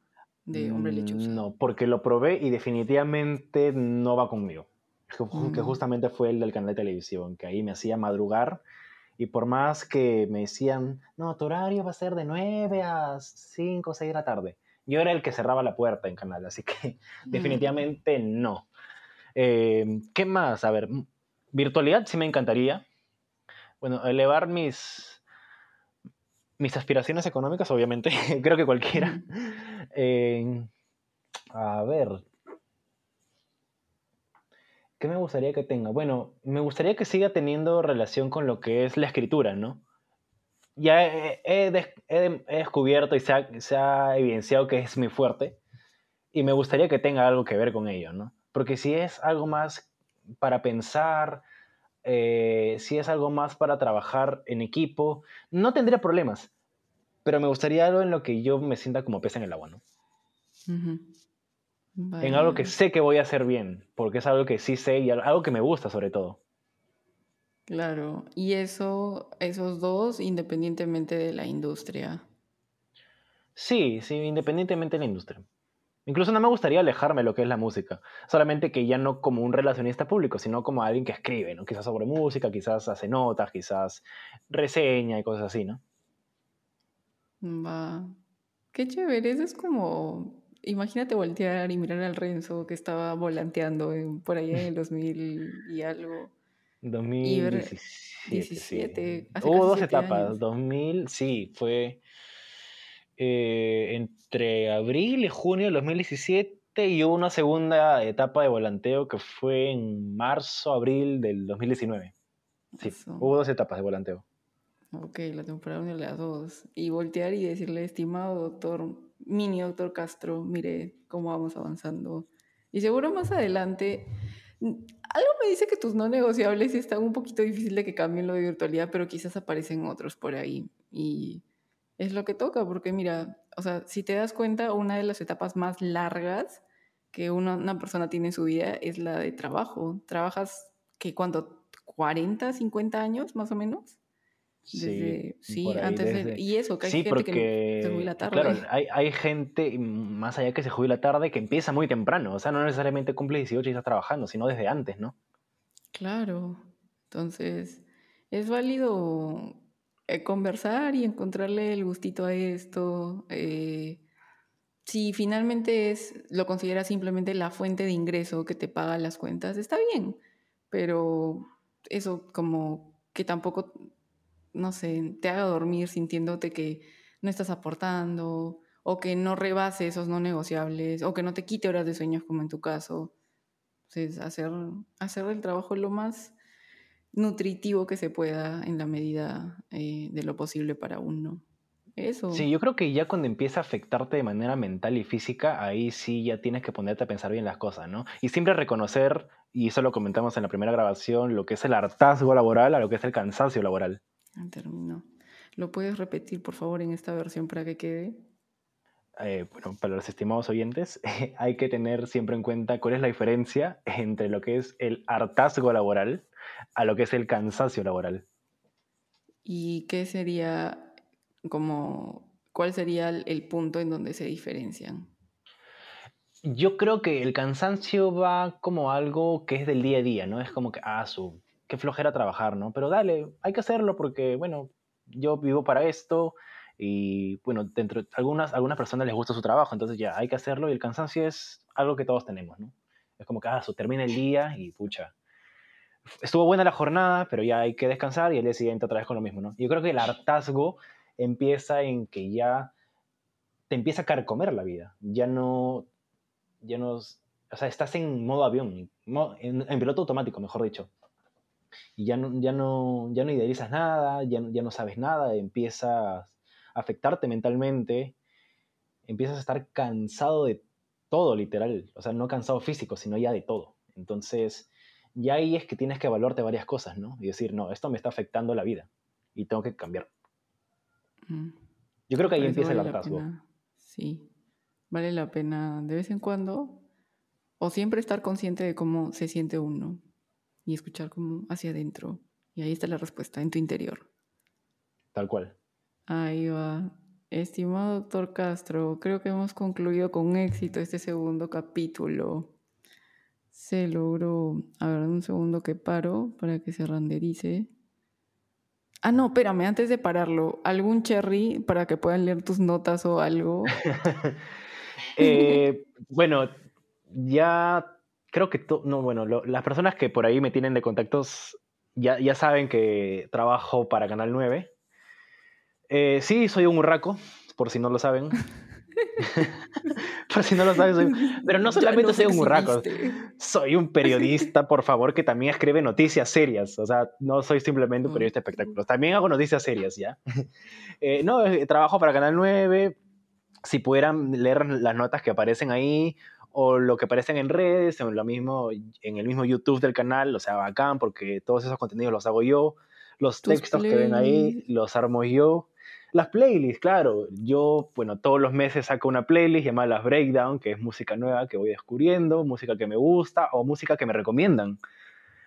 A: de hombre lechuza.
B: No, porque lo probé y definitivamente no va conmigo. Que, que mm. justamente fue el del canal de televisión, que ahí me hacía madrugar y por más que me decían, no, tu horario va a ser de 9 a 5 o 6 de la tarde, yo era el que cerraba la puerta en canal, así que mm. definitivamente no. Eh, ¿Qué más? A ver, virtualidad sí me encantaría. Bueno, elevar mis, mis aspiraciones económicas, obviamente, creo que cualquiera. Eh, a ver, ¿qué me gustaría que tenga? Bueno, me gustaría que siga teniendo relación con lo que es la escritura, ¿no? Ya he, descubierto y se ha, evidenciado que es mi fuerte y me gustaría que tenga algo que ver con ello, ¿no? Porque si es algo más para pensar, eh, si es algo más para trabajar en equipo, no tendría problemas pero me gustaría algo en lo que yo me sienta como pez en el agua, ¿no? En algo que sé que voy a hacer bien, porque es algo que sí sé y algo que me gusta sobre todo.
A: Claro, y eso, esos dos independientemente de la industria.
B: Sí, sí, independientemente de la industria. Incluso no me gustaría alejarme de lo que es la música, solamente que ya no como un relacionista público, sino como alguien que escribe, ¿no? Quizás sobre música, quizás hace notas, quizás reseña y cosas así, ¿no?
A: Va. Qué chévere, eso es como, imagínate voltear y mirar al Renzo que estaba volanteando por allá en el 2000 y algo.
B: 2017. Hubo dos etapas, 2000, sí, fue eh, entre abril y junio del 2017 y hubo una segunda etapa de volanteo que fue en marzo, abril del 2019. Sí, hubo dos etapas de volanteo.
A: Ok, la temporada 1 y la 2. Y voltear y decirle, estimado doctor, mini doctor Castro, mire cómo vamos avanzando. Y seguro más adelante, algo me dice que tus no negociables están un poquito difícil de que cambien lo de virtualidad, pero quizás aparecen otros por ahí. Y es lo que toca, porque mira, o sea, si te das cuenta, una de las etapas más largas que una, una persona tiene en su vida es la de trabajo. Trabajas, que cuando 40, 50 años más o menos sí, sí antes de, y eso, que hay gente porque, que se jubila tarde.
B: Claro, hay, hay, gente, más allá que se jubila tarde, que empieza muy temprano. O sea, no necesariamente cumple 18 y está trabajando, sino desde antes, ¿no?
A: Claro. Entonces, es válido eh, conversar y encontrarle el gustito a esto. Eh, si finalmente es, lo consideras simplemente la fuente de ingreso que te paga las cuentas, está bien. Pero eso como que tampoco no sé, te haga dormir sintiéndote que no estás aportando o que no rebase esos no negociables o que no te quite horas de sueños como en tu caso. Entonces, hacer, hacer el trabajo lo más nutritivo que se pueda en la medida eh, de lo posible para uno. Eso.
B: Sí, yo creo que ya cuando empieza a afectarte de manera mental y física, ahí sí ya tienes que ponerte a pensar bien las cosas, ¿no? Y siempre reconocer, y eso lo comentamos en la primera grabación, lo que es el hartazgo laboral a lo que es el cansancio laboral.
A: Terminó. ¿Lo puedes repetir, por favor, en esta versión para que quede?
B: Eh, bueno, para los estimados oyentes, hay que tener siempre en cuenta cuál es la diferencia entre lo que es el hartazgo laboral a lo que es el cansancio laboral.
A: ¿Y qué sería como, cuál sería el punto en donde se diferencian?
B: Yo creo que el cansancio va como algo que es del día a día, ¿no? Es como que, ah, su, qué flojera trabajar, ¿no? Pero dale, hay que hacerlo porque, bueno, yo vivo para esto y, bueno, dentro algunas, algunas personas les gusta su trabajo, entonces ya, hay que hacerlo y el cansancio es algo que todos tenemos, ¿no? Es como que, ah, termina el día y, pucha, estuvo buena la jornada, pero ya hay que descansar y el día siguiente otra vez con lo mismo, ¿no? Yo creo que el hartazgo empieza en que ya te empieza a carcomer la vida, ya no, ya no, o sea, estás en modo avión, en piloto automático, mejor dicho y ya no, ya no, ya no idealizas nada, ya no, ya no sabes nada, empiezas a afectarte mentalmente, empiezas a estar cansado de todo, literal, o sea, no cansado físico, sino ya de todo. Entonces, ya ahí es que tienes que evaluarte varias cosas, ¿no? Y decir, no, esto me está afectando la vida y tengo que cambiar.
A: Mm.
B: Yo creo que ahí
A: Por eso
B: empieza el
A: vale la
B: hartazgo.
A: pena- Sí, vale la pena de vez en cuando o siempre estar consciente de cómo se siente uno y escuchar como hacia adentro. Y ahí está la respuesta, en tu interior.
B: Tal cual.
A: Ahí va. Estimado doctor Castro, creo que hemos concluido con éxito este segundo capítulo. Se logró. A ver, un segundo que paro para que se renderice. Ah, no, espérame, antes de pararlo, ¿algún cherry para que puedan leer tus notas o algo?
B: Eh, bueno, ya creo que, no, bueno, lo- las personas que por ahí me tienen de contactos ya, ya saben que trabajo para Canal 9. Eh, sí, soy un urraco, por si no lo saben. por si no lo saben, soy- pero no solamente
A: nos
B: soy un urraco,
A: exhibiste.
B: soy un periodista, por favor, que también escribe noticias serias. O sea, no soy simplemente un periodista de espectáculos. También hago noticias serias, ¿ya? Eh, no, eh, trabajo para Canal 9. Si pudieran leer las notas que aparecen ahí o lo que aparecen en redes, en, lo mismo, en el mismo YouTube del canal, o sea, bacán, porque todos esos contenidos los hago yo. Los
A: Tus
B: textos que ven ahí los armo yo. Las playlists, claro. Yo, bueno, todos los meses saco una playlist llamada Las Breakdown, que es música nueva que voy descubriendo, música que me gusta o música que me recomiendan.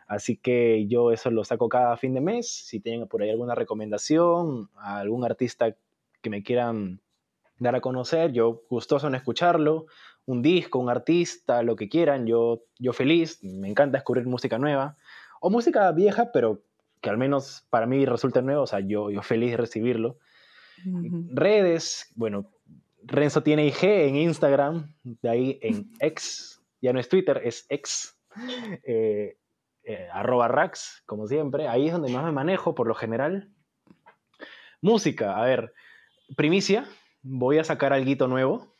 B: Así que yo eso lo saco cada fin de mes. Si tienen por ahí alguna recomendación, a algún artista que me quieran dar a conocer, yo gustoso en escucharlo. Un disco, un artista, lo que quieran, yo, yo feliz. Me encanta descubrir música nueva. O música vieja, pero que al menos para mí resulte nueva. O sea, yo, yo feliz de recibirlo redes, bueno, Renzo tiene IG en Instagram, de ahí en X, ya no es Twitter, es X, eh, eh, arroba Rax, como siempre, ahí es donde más me manejo por lo general. Música, a ver, primicia, voy a sacar algo nuevo.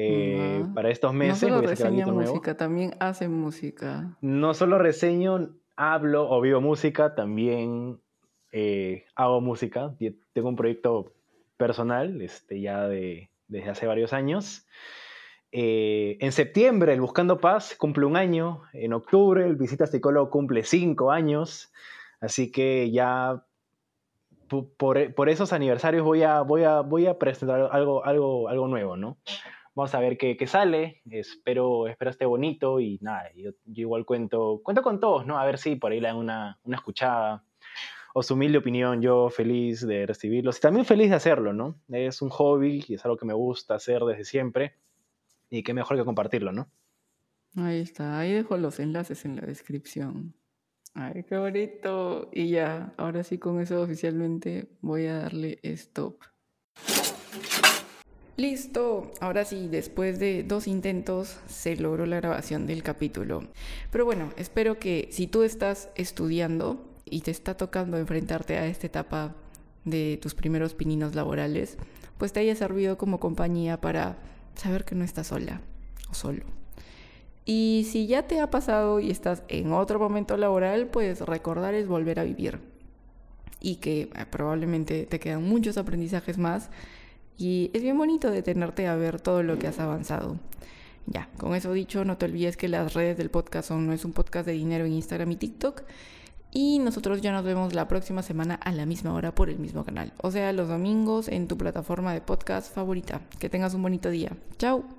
B: Eh,
A: Ujú.
B: para estos
A: No
B: meses
A: solo
B: a sacar
A: reseña
B: algo nuevo.
A: música, también hace música.
B: No solo reseño, hablo o vivo música, también eh, hago música. Tengo un proyecto personal este, ya de, desde hace varios años. Eh, en septiembre, el Buscando Paz cumple un año. En octubre, el Visita Psicólogo cumple cinco años. Así que ya por, por esos aniversarios voy a, voy a, voy a presentar algo, algo, algo nuevo, ¿no? Vamos a ver qué, qué sale. Espero, espero esté bonito y nada, yo, yo igual cuento, cuento con todos, ¿no? A ver si por ahí le dan una, una escuchada o su humilde opinión, yo feliz de recibirlos y también feliz de hacerlo, ¿no? Es un hobby y es algo que me gusta hacer desde siempre y qué mejor que compartirlo, ¿no?
A: Ahí está, ahí dejo los enlaces en la descripción. Ay, qué bonito. Y ya, ahora sí con eso oficialmente voy a darle stop. Listo, ahora sí, después de dos intentos se logró la grabación del capítulo. Pero bueno, espero que si tú estás estudiando y te está tocando enfrentarte a esta etapa de tus primeros pininos laborales, pues te haya servido como compañía para saber que no estás sola o solo. Y si ya te ha pasado y estás en otro momento laboral, pues recordar es volver a vivir. Y que eh, probablemente te quedan muchos aprendizajes más. Y es bien bonito detenerte a ver todo lo que has avanzado. Ya, con eso dicho, no te olvides que las redes del podcast son No es un podcast de dinero en Instagram y TikTok. Y nosotros ya nos vemos la próxima semana a la misma hora por el mismo canal. O sea, los domingos en tu plataforma de podcast favorita. Que tengas un bonito día. Chao.